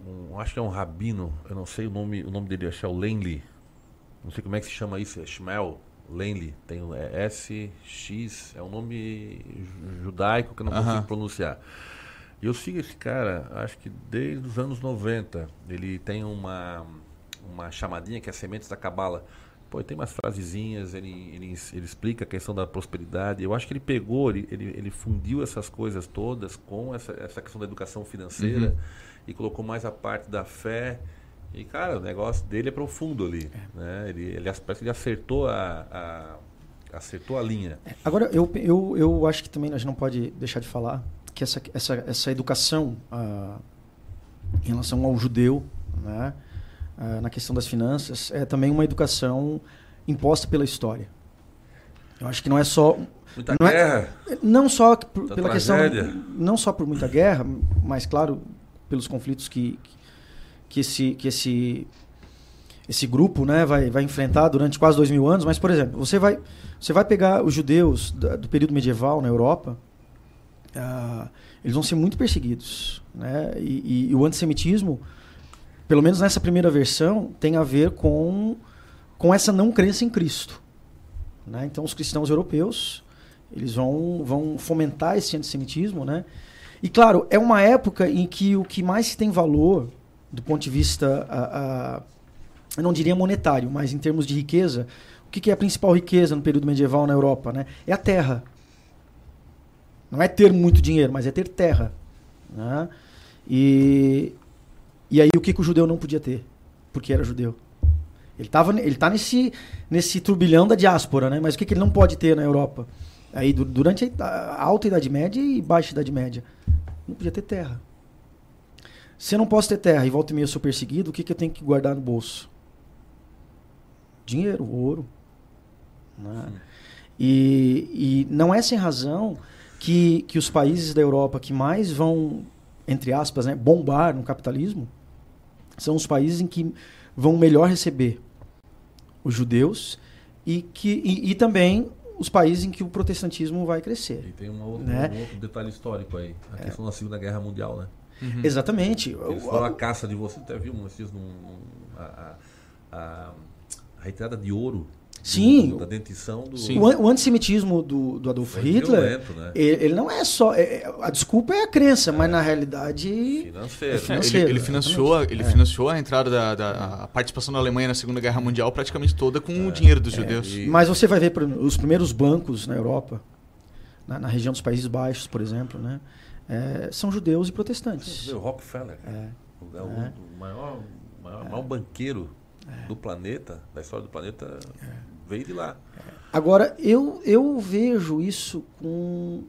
um- acho que é um rabino, eu não sei o nome, o nome dele, acho que é o Lenli. Não sei como é que se chama isso, é Shmuel Lenli. Tem é S X, é um nome ju- judaico que eu não consigo pronunciar. E eu sigo esse cara, acho que desde os anos 90. Ele tem uma uma chamadinha que é Sementes da Cabala. Pô, ele tem umas frasezinhas, ele, ele, ele explica a questão da prosperidade. Eu acho que ele pegou, ele, ele, ele fundiu essas coisas todas com essa, essa questão da educação financeira Uhum. e colocou mais a parte da fé. E, cara, o negócio dele é profundo ali. Né? Ele, ele parece que ele acertou a, a- acertou a linha. Agora, eu, eu, eu acho que também a gente não pode deixar de falar que essa, essa, essa educação ah, em relação ao judeu, né, ah, na questão das finanças, é também uma educação imposta pela história. Eu acho que não é só. Muita não guerra. É, não só por- pela tragédia. questão. Não só por muita guerra, mas, claro, pelos conflitos que, que esse. Que esse esse grupo né, vai, vai enfrentar durante quase dois mil anos, mas, por exemplo, você vai, você vai pegar os judeus do período medieval na Europa, ah, eles vão ser muito perseguidos. Né? E, e- e o antissemitismo, pelo menos nessa primeira versão, tem a ver com, com essa não crença em Cristo. Né? Então, os cristãos europeus eles vão, vão fomentar esse antissemitismo. Né? E, claro, é uma época em que o que mais tem valor, do ponto de vista, ah, ah, eu não diria monetário, mas em termos de riqueza, o que, que é a principal riqueza no período medieval na Europa? Né? É a terra. Não é ter muito dinheiro, mas é ter terra. Né? E, e aí o que, que o judeu não podia ter? Porque era judeu. Ele estava ele tá nesse, nesse turbilhão da diáspora, né? mas o que, que ele não pode ter na Europa? Aí, du- durante a a alta Idade Média e baixa Idade Média. Não podia ter terra. Se eu não posso ter terra e volta e meia eu sou perseguido, o que, que eu tenho que guardar no bolso? Dinheiro, ouro. Né? E, e não é sem razão que, que os países da Europa que mais vão, entre aspas, né, bombar no capitalismo são os países em que vão melhor receber os judeus e, que, e, e também os países em que o protestantismo vai crescer. E tem um outro, Né? um outro detalhe histórico aí, a questão da Segunda Guerra Mundial, né? Uhum. Exatamente. Eles foram a caça de você, até viu esses num, num- a, a, a, retirada de ouro Sim. do- da dentição do O, an- o antissemitismo do, do Adolf Foi Hitler, violento, né? ele, ele não é só. é- é- a desculpa é a crença, mas na realidade. Financeiro. É É, financeiro, ele, ele financiou, ele É. financiou a entrada da, da a participação da Alemanha na Segunda Guerra Mundial praticamente toda com o dinheiro dos judeus. Mas você vai ver os primeiros bancos na Europa, na, na região dos Países Baixos, por exemplo, né, é, são judeus e protestantes. O Rockefeller, É. o, é o- É. o maior, maior, maior banqueiro do planeta, da história do planeta, veio de lá. Agora, eu, eu vejo isso com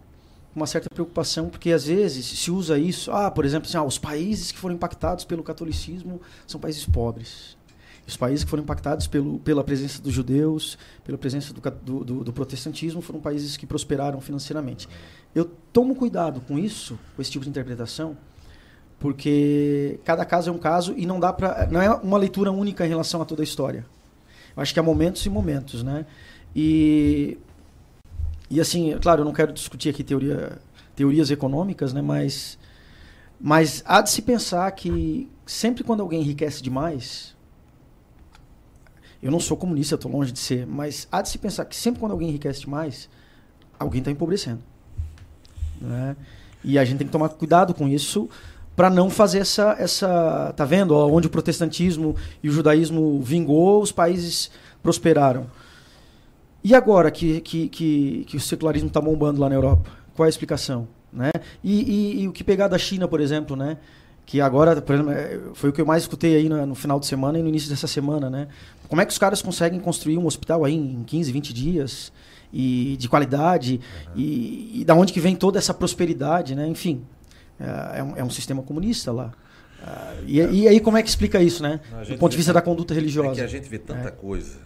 uma certa preocupação, porque às vezes se usa isso, ah, por exemplo, assim, ah, os países que foram impactados pelo catolicismo são países pobres. Os países que foram impactados pelo, pela presença dos judeus, pela presença do, do, do, protestantismo, foram países que prosperaram financeiramente. Eu tomo cuidado com isso, com esse tipo de interpretação, porque cada caso é um caso e não dá para não é uma leitura única em relação a toda a história. Eu acho que há momentos e momentos, né? E e assim, claro, eu não quero discutir aqui teoria, teorias econômicas, né? Mas mas há de se pensar que sempre quando alguém enriquece demais, eu não sou comunista, estou longe de ser, mas há de se pensar que sempre quando alguém enriquece demais, alguém está empobrecendo. Né? E a gente tem que tomar cuidado com isso para não fazer essa, essa. Tá vendo? Onde o protestantismo e o judaísmo vingou, os países prosperaram. E agora que, que, que, que o secularismo está bombando lá na Europa? Qual é a explicação? Né? E, e, e, o que pegar da China, por exemplo, né? Que agora, por exemplo, é, foi o que eu mais escutei aí no, no, final de semana e no início dessa semana. Né? Como é que os caras conseguem construir um hospital aí em 15, 20 dias? e de qualidade uhum. e, e, da onde que vem toda essa prosperidade, né? Enfim, é, é, um, é um, sistema comunista lá. Uh, e, é. e, aí como é que explica isso, né? Do ponto de vista da conduta religiosa. É que a gente vê tanta é. coisa,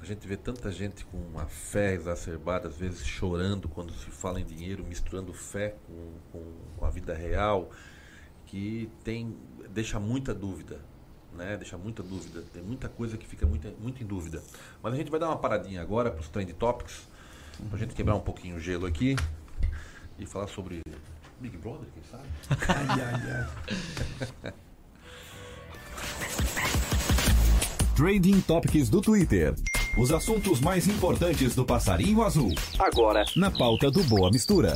a gente vê tanta gente com uma fé exacerbada, às vezes chorando quando se fala em dinheiro, misturando fé com, com a vida real, que tem deixa muita dúvida. Né, deixa muita dúvida, tem muita coisa que fica muito, muito em dúvida. Mas a gente vai dar uma paradinha agora para os Trend Topics, Pra gente quebrar um pouquinho o gelo aqui e falar sobre Big Brother, quem sabe? ai, ai, ai. Trading Topics do Twitter. Os assuntos mais importantes do passarinho azul. Agora, na pauta do Boa Mistura.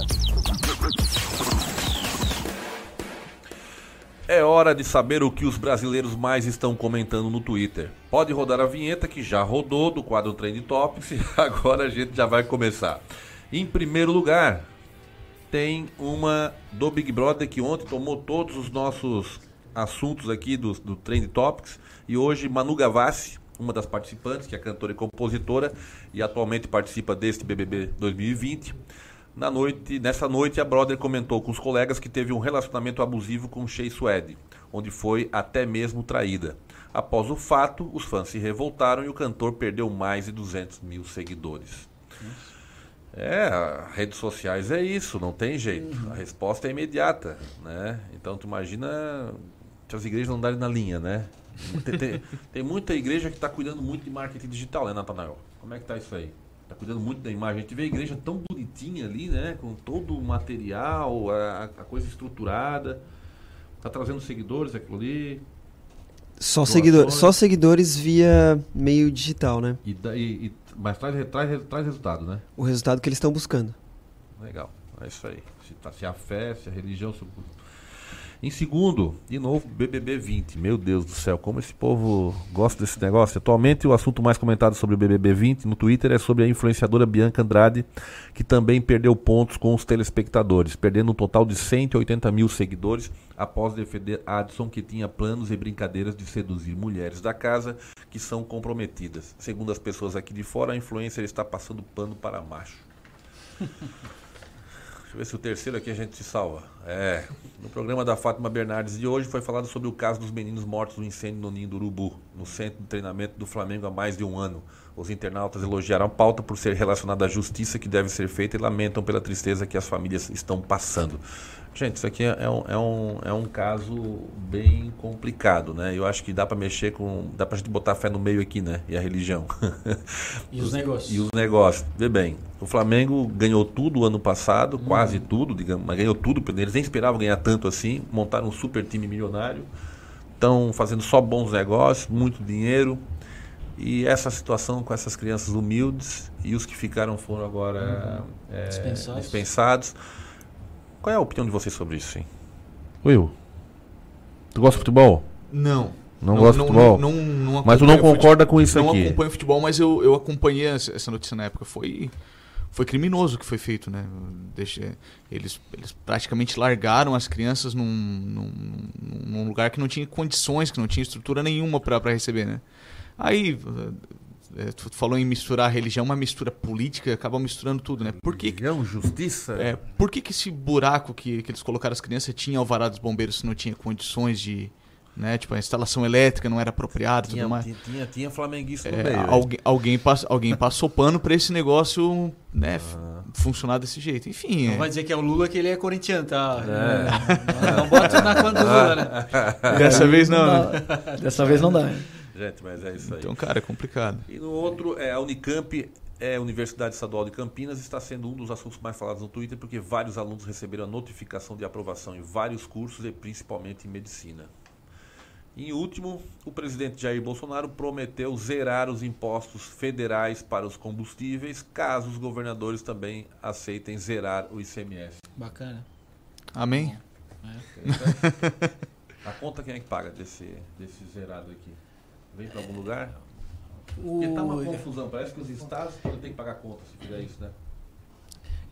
É hora de saber o que os brasileiros mais estão comentando no Twitter. Pode rodar a vinheta que já rodou do quadro Trend Topics e agora a gente já vai começar. Em primeiro lugar, tem uma do Big Brother que ontem tomou todos os nossos assuntos aqui do, do Trend Topics e hoje Manu Gavassi, uma das participantes, que é cantora e compositora e atualmente participa deste BBB 2020 na noite, nessa noite, a Brother comentou com os colegas que teve um relacionamento abusivo com Shea Suede, onde foi até mesmo traída. Após o fato, os fãs se revoltaram e o cantor perdeu mais de 200 mil seguidores. É, redes sociais é isso, não tem jeito. Uhum. A resposta é imediata, né? Então tu imagina se as igrejas não darem na linha, né? Tem, tem, tem muita igreja que está cuidando muito de marketing digital, né, Natanael? Como é que tá isso aí? Tá cuidando muito da imagem. A gente vê a igreja tão bonitinha ali, né? Com todo o material, a, a coisa estruturada. Tá trazendo seguidores aquilo ali. Só, seguidor, só seguidores via meio digital, né? E, e, e mas traz, traz, traz resultado, né? O resultado que eles estão buscando. Legal, é isso aí. Se, tá, se a fé, se a religião, se em segundo, de novo, BBB 20. Meu Deus do céu, como esse povo gosta desse negócio. Atualmente, o assunto mais comentado sobre o BBB 20 no Twitter é sobre a influenciadora Bianca Andrade, que também perdeu pontos com os telespectadores, perdendo um total de 180 mil seguidores após defender Adson, que tinha planos e brincadeiras de seduzir mulheres da casa que são comprometidas. Segundo as pessoas aqui de fora, a influencer está passando pano para macho. Deixa eu ver se o terceiro aqui a gente se salva. É. No programa da Fátima Bernardes de hoje foi falado sobre o caso dos meninos mortos no incêndio no Ninho do Urubu, no centro de treinamento do Flamengo há mais de um ano. Os internautas elogiaram a pauta por ser relacionada à justiça que deve ser feita e lamentam pela tristeza que as famílias estão passando. Gente, isso aqui é um, é um, é um caso bem complicado, né? Eu acho que dá para mexer com. dá pra gente botar a fé no meio aqui, né? E a religião. E os, os negócios. E os negócios. Vê bem, o Flamengo ganhou tudo ano passado, hum. quase tudo, digamos, mas ganhou tudo. Eles nem esperavam ganhar tanto assim. Montaram um super time milionário. Estão fazendo só bons negócios, muito dinheiro. E essa situação com essas crianças humildes e os que ficaram foram agora uhum. é, dispensados. dispensados qual é a opinião de vocês sobre isso, sim? Will, tu gosta de futebol? Não. Não, não gosta de futebol? Não, não, mas tu não concorda com isso não aqui? Não acompanho futebol, mas eu, eu acompanhei essa notícia na época. Foi, foi criminoso o que foi feito, né? Deixa, eles, eles praticamente largaram as crianças num, num, num lugar que não tinha condições, que não tinha estrutura nenhuma para receber, né? Aí é, tu falou em misturar a religião, uma mistura política, acaba misturando tudo, né? Por que, religião, justiça. É, por que, que esse buraco que, que eles colocaram as crianças tinha alvará dos bombeiros se não tinha condições de. Né, tipo, a instalação elétrica não era apropriada e Tinha, tudo mais. tinha, tinha, tinha flamenguista no É, meio. hein? alguém, alguém, pass, alguém passou pano pra esse negócio né, Ah. funcionar desse jeito. Enfim. Não é. vai dizer que é o Lula que ele é corintiano, tá? É. Não, não bota na conta do Lula, né? Dessa vez não. Não né? Dessa vez não dá. Gente, mas é isso aí. Então, cara, é complicado. E no outro, é, a Unicamp, é, a Universidade Estadual de Campinas, está sendo um dos assuntos mais falados no Twitter, porque vários alunos receberam a notificação de aprovação em vários cursos e principalmente em medicina. Em último, o presidente Jair Bolsonaro prometeu zerar os impostos federais para os combustíveis, caso os governadores também aceitem zerar o ICMS. Bacana. Amém? A conta quem é que paga desse, desse zerado aqui? Vem para algum lugar? Porque tá uma confusão, parece que os estados podem ter que pagar conta se fizer isso, né?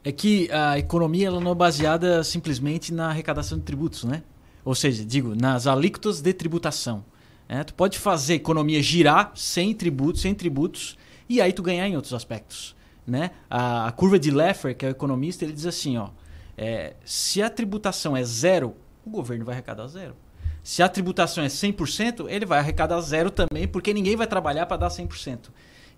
É que a economia ela não é baseada simplesmente na arrecadação de tributos, né? Ou seja, digo, nas alíquotas de tributação. né? Tu pode fazer a economia girar sem tributos, sem tributos, e aí tu ganhar em outros aspectos. Né? A, a curva de Laffer, que é o economista, ele diz assim, ó, é, se a tributação é zero, o governo vai arrecadar zero. Se a tributação é 100%, ele vai arrecadar zero também, porque ninguém vai trabalhar para dar 100%.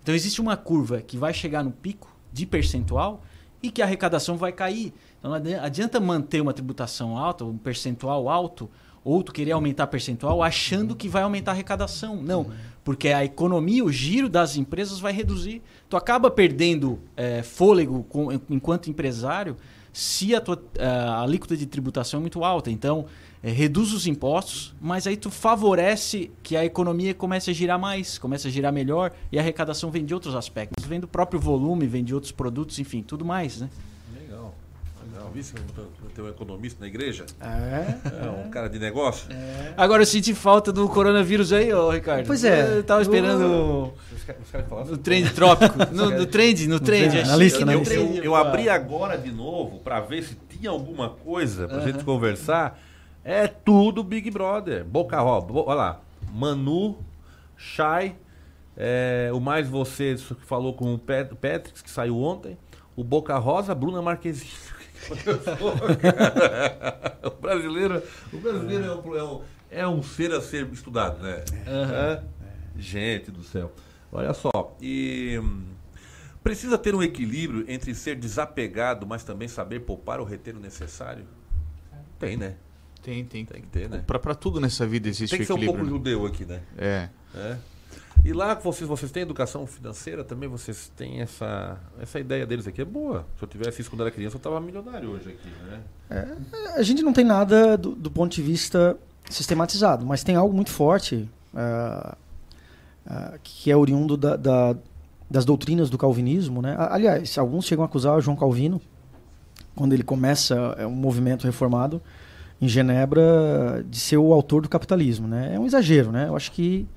Então existe uma curva que vai chegar no pico de percentual e que a arrecadação vai cair. Então não adi- adianta manter uma tributação alta, um percentual alto, ou tu querer aumentar percentual achando que vai aumentar a arrecadação. Não, porque a economia, o giro das empresas vai reduzir. Tu acaba perdendo eh, fôlego com- enquanto empresário se a tua a alíquota de tributação é muito alta. Então, eh, reduz os impostos, mas aí tu favorece que a economia comece a girar mais, comece a girar melhor e a arrecadação vem de outros aspectos. Vem do próprio volume, vem de outros produtos, enfim, tudo mais, né? Legal. Legal. Viste que tem um economista na igreja? É. É um cara de negócio? Agora eu senti falta do coronavírus aí, ô Ricardo. Pois é. Eu tava esperando Os caras- os caras falaram o trend trópico. No, no trend, no trend. na lista, na no lista. Eu, eu abri agora de novo para ver se tinha alguma coisa pra gente conversar. É tudo Big Brother. Boca Roba. Olha lá. Manu, Shai, é, o Mais Você isso que falou com o Pet- Patrick, que saiu ontem. O Boca Rosa, Bruna Marquezine. o brasileiro, o brasileiro é um, é, um, é um ser a ser estudado, né? É. Gente do céu. Olha só. E precisa ter um equilíbrio entre ser desapegado, mas também saber poupar ou reter o necessário? Tem, né? Tem, tem. Tem que ter, né? Pra, pra tudo nessa vida existe Tem que ser um equilíbrio. pouco judeu aqui, né? É. É. E lá vocês, vocês têm educação financeira também? Vocês têm essa, essa ideia deles aqui? É boa. Se eu tivesse isso quando era criança, eu tava milionário hoje aqui, né? É, a gente não tem nada do, do ponto de vista sistematizado, mas tem algo muito forte ah, ah, que é oriundo da- da- das doutrinas do calvinismo. Né? Aliás, alguns chegam a acusar o João Calvino, quando ele começa é, um movimento reformado em Genebra, de ser o autor do capitalismo. Né? É um exagero, né? eu acho que,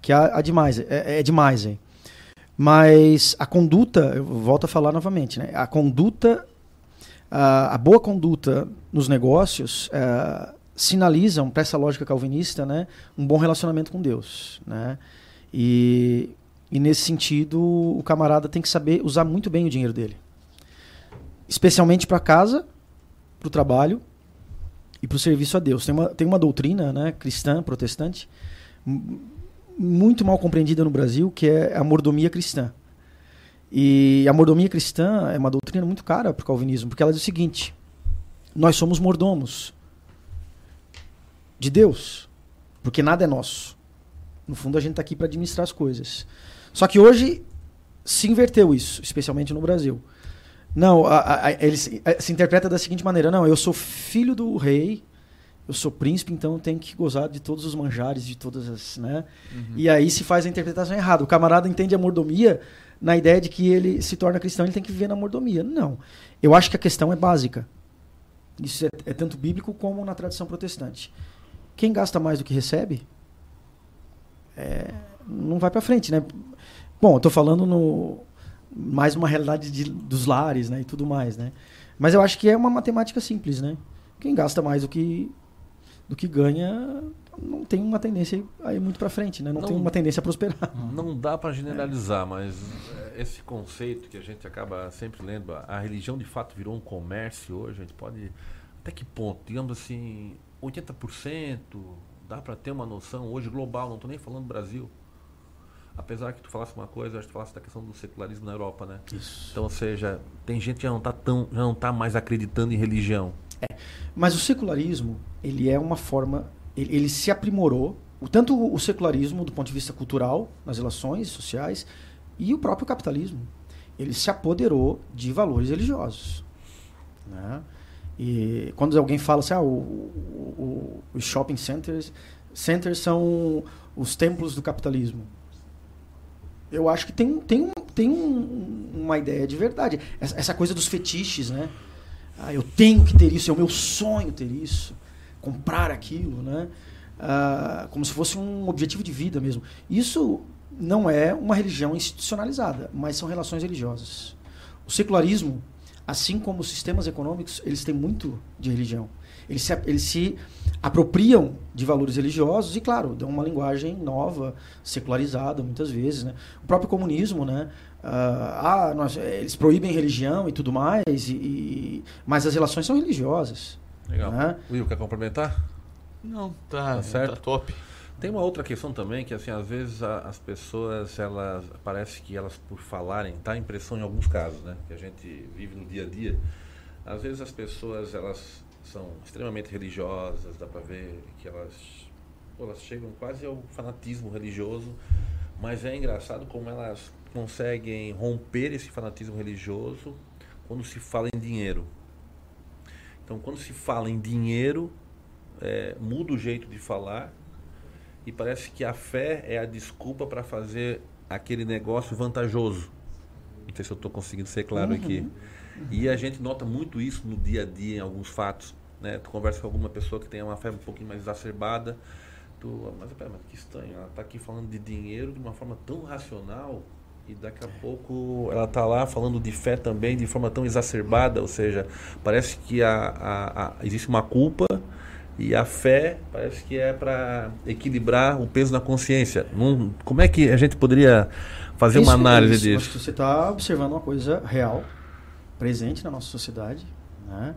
que há, há demais, é, é demais aí. Mas a conduta, eu volto a falar novamente, né? a conduta a, a boa conduta nos negócios eh, sinalizam para essa lógica calvinista né, um bom relacionamento com Deus. Né? E, e nesse sentido, o camarada tem que saber usar muito bem o dinheiro dele. Especialmente para casa, para o trabalho e para o serviço a Deus. Tem uma, tem uma doutrina né, cristã, protestante, muito mal compreendida no Brasil, que é a mordomia cristã. E a mordomia cristã é uma doutrina muito cara para o calvinismo, porque ela diz o seguinte: nós somos mordomos de Deus, porque nada é nosso. No fundo, a gente está aqui para administrar as coisas. Só que hoje se inverteu isso, especialmente no Brasil. Não, a, a, ele se, a- se interpreta da seguinte maneira: não, eu sou filho do rei, eu sou príncipe, então eu tenho que gozar de todos os manjares, de todas as. Né? E aí se faz a interpretação errada. O camarada entende a mordomia na ideia de que ele se torna cristão, ele tem que viver na mordomia. Não. Eu acho que a questão é básica. Isso é, é tanto bíblico como na tradição protestante. Quem gasta mais do que recebe, é, não vai para frente, né? Bom, eu estou falando no mais uma realidade de- dos lares, né, e tudo mais, né? Mas eu acho que é uma matemática simples, né? Quem gasta mais do que do que ganha não tem uma tendência a ir muito para frente, né? Não, não, tem uma tendência a prosperar. Não dá para generalizar, é. mas esse conceito que a gente acaba sempre lendo, a religião de fato virou um comércio hoje, a gente pode até que ponto, digamos assim, 80%, dá para ter uma noção hoje global, não estou nem falando do Brasil. Apesar que tu falasse uma coisa, acho que tu falasse da questão do secularismo na Europa, né? Isso. Então, ou seja, tem gente que já não está tão, já não tá mais acreditando em religião. É. Mas o secularismo, ele é uma forma, ele, ele se aprimorou, o, tanto o secularismo do ponto de vista cultural, nas relações sociais, e o próprio capitalismo. Ele se apoderou de valores religiosos. Né? E quando alguém fala assim, ah, o, o, os shopping centers, centers são os templos do capitalismo. Eu acho que tem, tem, tem um, uma ideia de verdade. Essa, essa, coisa dos fetiches, né? Ah, eu tenho que ter isso, é o meu sonho ter isso. Comprar aquilo, né? Ah, como se fosse um objetivo de vida mesmo. Isso não é uma religião institucionalizada, mas são relações religiosas. O secularismo assim como os sistemas econômicos, eles têm muito de religião. Eles se, eles se apropriam de valores religiosos e, claro, dão uma linguagem nova, secularizada muitas vezes. Né? O próprio comunismo, né? Uh, ah, nós, eles proíbem religião e tudo mais, e, e, mas as relações são religiosas. Legal. Né? Will, quer complementar? Não, tá, tá certo. Tá top. Tem uma outra questão também que assim às vezes a, as pessoas elas parece que elas por falarem dá impressão em alguns casos, né, que a gente vive no dia a dia. Às vezes as pessoas elas são extremamente religiosas, dá para ver que elas pô, elas chegam quase ao fanatismo religioso, mas é engraçado como elas conseguem romper esse fanatismo religioso quando se fala em dinheiro. Então, quando se fala em dinheiro, é, muda o jeito de falar e parece que a fé é a desculpa para fazer aquele negócio vantajoso. Não sei se eu estou conseguindo ser claro uhum. aqui. E a gente nota muito isso no dia a dia, em alguns fatos. Né? Tu conversa com alguma pessoa que tem uma fé um pouquinho mais exacerbada, tu, mas, pera, mas que estranho, ela está aqui falando de dinheiro de uma forma tão racional e daqui a pouco ela está lá falando de fé também de forma tão exacerbada, ou seja, parece que a, a, a existe uma culpa e a fé parece que é para equilibrar o peso na consciência. Não, como é que a gente poderia fazer isso, uma análise isso. disso? Acho que você está observando uma coisa real, presente na nossa sociedade. Né?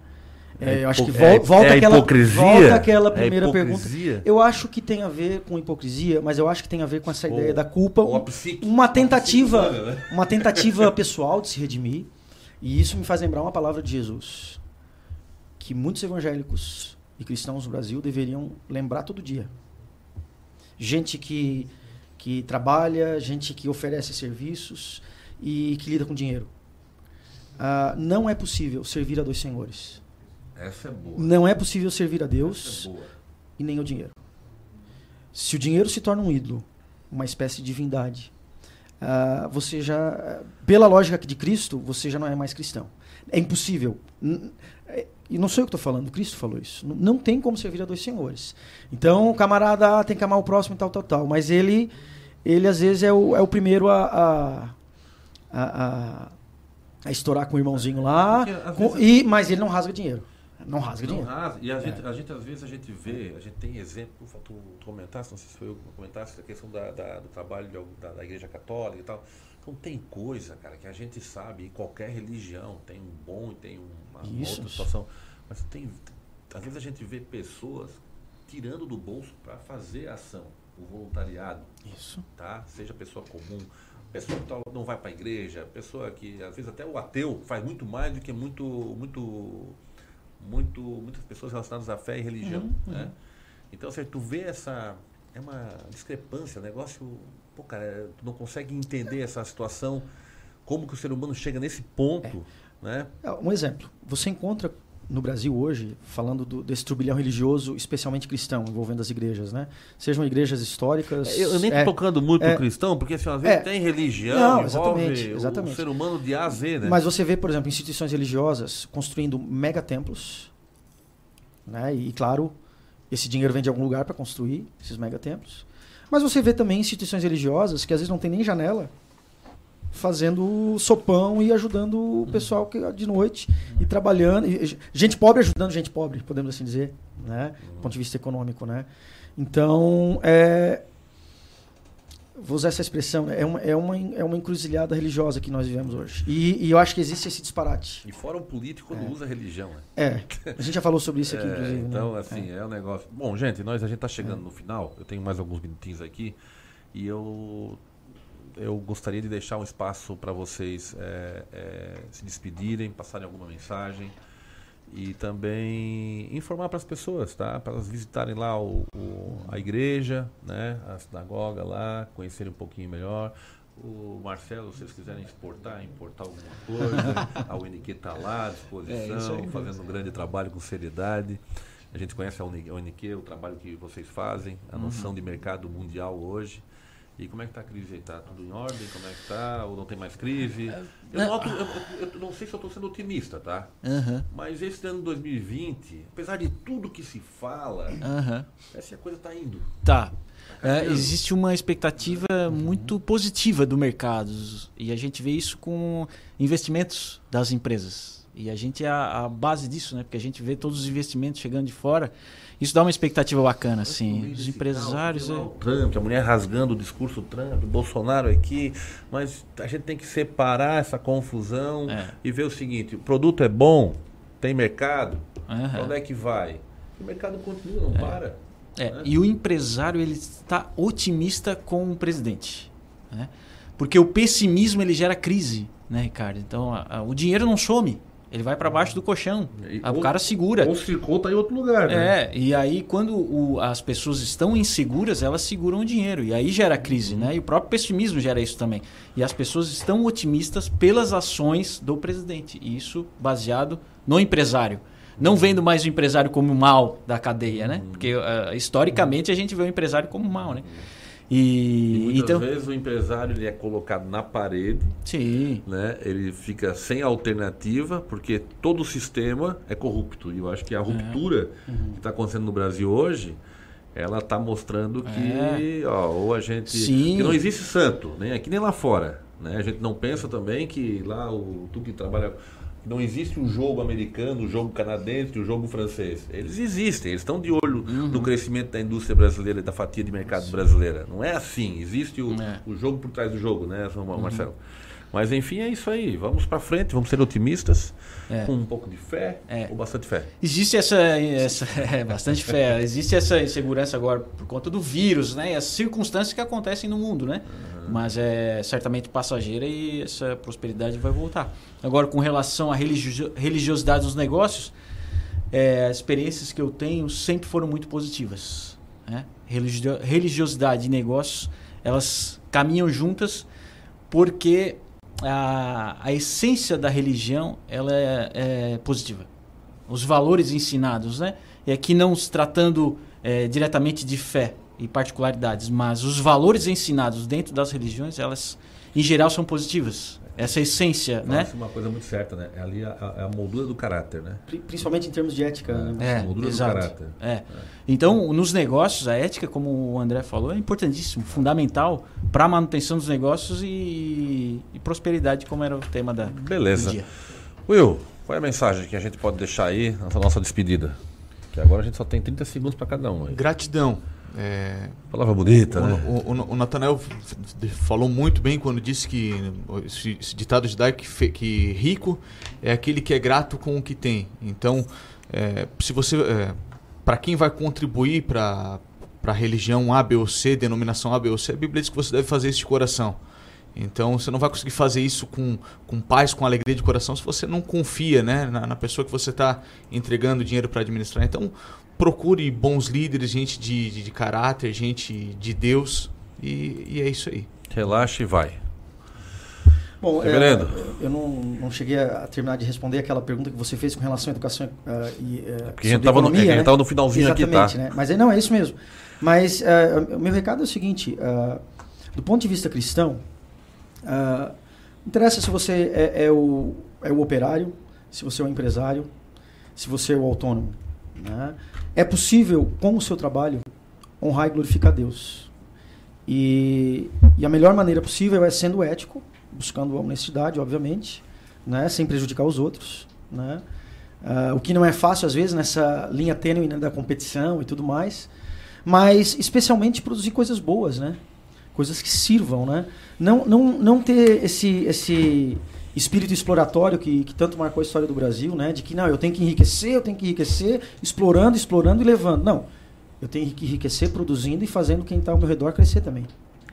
É, é eu acho que é, volta, é aquela, volta aquela é primeira pergunta. Eu acho que tem a ver com hipocrisia, mas eu acho que tem a ver com essa ou, ideia da culpa. Uma tentativa, né? uma tentativa pessoal de se redimir. E isso me faz lembrar uma palavra de Jesus, que muitos evangélicos e cristãos no Brasil deveriam lembrar todo dia. Gente que, que trabalha, gente que oferece serviços e que lida com dinheiro. Uh, não é possível servir a dois senhores. Essa é boa. Não é possível servir a Deus é e nem o dinheiro. Se o dinheiro se torna um ídolo, uma espécie de divindade, uh, você já, pela lógica de Cristo, você já não é mais cristão. É impossível. E não sou eu que estou falando, Cristo falou isso. Não tem como servir a dois senhores. Então, o camarada ah, tem que amar o próximo e tal, tal, tal. Mas ele, ele às vezes, é o, é o primeiro a, a, a, a estourar com o irmãozinho lá. Com, e, mas ele não rasga dinheiro. Não rasga não dinheiro. Rasga. E a, é. gente, a gente, às vezes, a gente vê, a gente tem exemplo, tu, tu comentasse, não sei se foi eu que comentasse, a questão da, da do trabalho da, da Igreja Católica e tal. Então tem coisa, cara, que a gente sabe, em qualquer religião tem um bom e tem uma, uma outra situação. Mas tem. Às vezes a gente vê pessoas tirando do bolso para fazer a ação, o voluntariado. Isso. Tá? Seja pessoa comum, pessoa que não vai para a igreja, pessoa que, às vezes, até o ateu faz muito mais do que muito, muito, muito, muitas pessoas relacionadas à fé e religião. Uhum, né? Uhum. Então, se tu vê essa. É uma discrepância, um negócio pô, cara, tu não consegue entender essa situação, como que o ser humano chega nesse ponto, é. né? É, um exemplo, você encontra no Brasil hoje, falando do, desse turbilhão religioso, especialmente cristão, envolvendo as igrejas, né? Sejam igrejas históricas... É, eu nem estou é, tocando muito é, no cristão, porque assim, às vezes é, tem religião, não, exatamente, exatamente. o ser humano de A a Z, né? Mas você vê, por exemplo, instituições religiosas construindo megatemplos, né? E, claro, esse dinheiro vem de algum lugar para construir esses megatemplos. Mas você vê também instituições religiosas que às vezes não tem nem janela, fazendo sopão e ajudando o uhum. pessoal que, de noite e trabalhando. E, gente pobre ajudando gente pobre, podemos assim dizer, né? Do ponto de vista econômico, né? Então, é, vou usar essa expressão, é uma, é, uma, é uma encruzilhada religiosa que nós vivemos hoje. E, e eu acho que existe esse disparate. E fora o político quando É. usa religião, né? É, a gente já falou sobre isso aqui, É, inclusive. né? Então, assim, é. um negócio. Bom, gente, nós a gente tá chegando É. no final. Eu tenho mais alguns minutinhos aqui e eu eu gostaria de deixar um espaço para vocês é, é, se despedirem, passarem alguma mensagem e também informar para as pessoas, tá? Para elas visitarem lá o, o- a igreja, né? A sinagoga lá, conhecerem um pouquinho melhor. O Marcelo, se vocês quiserem exportar, importar alguma coisa, a UNQ está lá à disposição, É, fazendo um grande trabalho com seriedade. A gente conhece a UNQ, o trabalho que vocês fazem, a Uhum. noção de mercado mundial hoje. E como é que está a crise aí? Está tudo em ordem? Como é que está? Ou não tem mais crise? Eu, não. noto, eu, eu- não sei se eu estou sendo otimista, tá? Aham. Mas esse ano 2020, apesar de tudo que se fala, Aham. parece que a coisa está indo. Tá. É, caminhando. existe uma expectativa muito positiva do mercado e a gente vê isso com investimentos das empresas. E a gente é a, a base disso, né? Porque a gente vê todos os investimentos chegando de fora. Isso dá uma expectativa bacana, assim. Os empresários. É- o Trump, a mulher rasgando o discurso Trump, o Bolsonaro aqui, mas a gente tem que separar essa confusão É. e ver o seguinte: o produto é bom, tem mercado, pra onde é que vai? O mercado continua, não para. É, né? e o empresário ele está otimista com o presidente, né? Porque o pessimismo ele gera crise, né, Ricardo? Então a- a- o dinheiro não some, ele vai para baixo do colchão, Ah, o ou- cara segura. Ou circou tá em outro lugar, né? É, e aí quando o- as pessoas estão inseguras, elas seguram o dinheiro. E aí gera crise, né? E o próprio pessimismo gera isso também. E as pessoas estão otimistas pelas ações do presidente. E isso baseado no empresário. Não vendo mais o empresário como o mal da cadeia, né? Porque ah, historicamente a gente vê o empresário como mal, né? E E, muitas então, vezes o empresário ele é colocado na parede, Sim. né? ele fica sem alternativa, porque todo o sistema é corrupto. E eu acho que a ruptura que está acontecendo no Brasil hoje, ela está mostrando que ó, ou a gente. Sim. Que não existe santo, nem aqui nem lá fora. Né? A gente não pensa também que lá o tu que trabalha. Não existe o jogo americano, o jogo canadense, o jogo francês. Eles existem, eles estão de olho no crescimento da indústria brasileira e da fatia de mercado brasileira. Não é assim, existe o, o jogo por trás do jogo, né, Marcelo? Mas enfim, é isso aí. Vamos para frente, vamos ser otimistas, É. com um pouco de fé ou bastante fé. Existe essa, essa é, bastante fé. Existe essa insegurança agora por conta do vírus, né? E as circunstâncias que acontecem no mundo, né? Mas é certamente passageira e essa prosperidade vai voltar. Agora, com relação à religio- religiosidade dos negócios, é, as experiências que eu tenho sempre foram muito positivas. Né? Religio- religiosidade e negócios, elas caminham juntas porque a, a essência da religião ela é, é positiva. Os valores ensinados, né? E aqui não se tratando é, diretamente de fé e particularidades, mas os valores ensinados dentro das religiões, elas em geral são positivas. Essa essência, né? Fala-se uma coisa muito certa, né? É ali a, a- a moldura do caráter, né? Pri- Principalmente em termos de ética. né? É, moldura do exato. caráter. É. Então, nos negócios, a ética, como o André falou, é importantíssimo, fundamental para a manutenção dos negócios e, e prosperidade, como era o tema da, Beleza. do dia. Will, qual é a mensagem que a gente pode deixar aí nessa nossa despedida? Que agora a gente só tem 30 segundos para cada um. Aí. Gratidão. É, Palavra bonita, o, né? O, o, o Nathanael falou muito bem quando disse que esse, esse ditado judaico que, fe- que rico é aquele que é grato com o que tem. Então, é, se você, para quem vai contribuir para para a religião A, B ou C, denominação A, B ou C, a Bíblia diz que você deve fazer isso de coração. Então você não vai conseguir fazer isso com, com paz, com alegria de coração, se você não confia né, na, na pessoa que você está entregando dinheiro para administrar. Então procure bons líderes, gente de, de, de caráter, gente de Deus, e, e é isso aí. Relaxa e vai. Bom, é, Reverendo. eu não, não cheguei a terminar de responder aquela pergunta que você fez com relação à educação uh, e uh, porque a gente tava no- é que a gente tava no finalzinho aqui, Exatamente, tá? né? Mas é, não, é isso mesmo. Mas uh, o meu recado é o seguinte, uh, do ponto de vista cristão, uh, não interessa se você é, é o, é o operário, se você é o empresário, se você é o autônomo. Né? É possível, com o seu trabalho, honrar e glorificar Deus. E, e a melhor maneira possível é sendo ético, buscando a honestidade, obviamente, né? sem prejudicar os outros. Né? Uh, o que não é fácil, às vezes, nessa linha tênue né, da competição e tudo mais. mas especialmente produzir coisas boas, né? Coisas que sirvam, né? Não, não, não ter esse, esse espírito exploratório que, que tanto marcou a história do Brasil, né? De que não, eu tenho que enriquecer, eu tenho que enriquecer, explorando, explorando e levando. Não, eu tenho que enriquecer produzindo e fazendo quem está ao meu redor crescer também.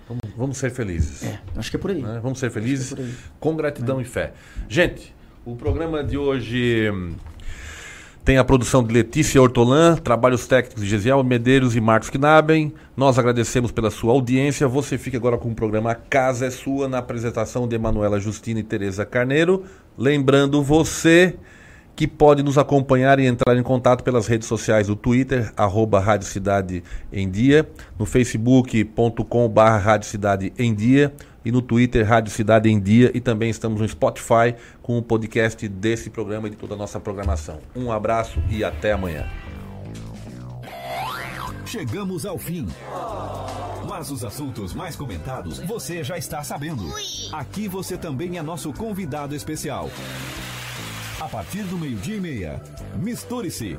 Vamos, vamos ser felizes. É, acho que é por aí. Né? Vamos ser felizes é por aí. com gratidão e fé. Gente, o programa de hoje hum, tem a produção de Letícia Hortolã, trabalhos técnicos de Gesiel Medeiros e Marcos Knaben. Nós agradecemos pela sua audiência. Você fica agora com o programa Casa é Sua, na apresentação de Emanuela Justina e Tereza Carneiro. Lembrando você que pode nos acompanhar e entrar em contato pelas redes sociais do Twitter, arroba Rádio Cidade em Dia, no facebook.com barra Rádio Cidade em Dia e no Twitter Rádio Cidade em Dia e também estamos no Spotify com o podcast desse programa e de toda a nossa programação. Um abraço e até amanhã. Chegamos ao fim. Mas os assuntos mais comentados você já está sabendo. Aqui você também é nosso convidado especial. A partir do meio-dia e meia, misture-se.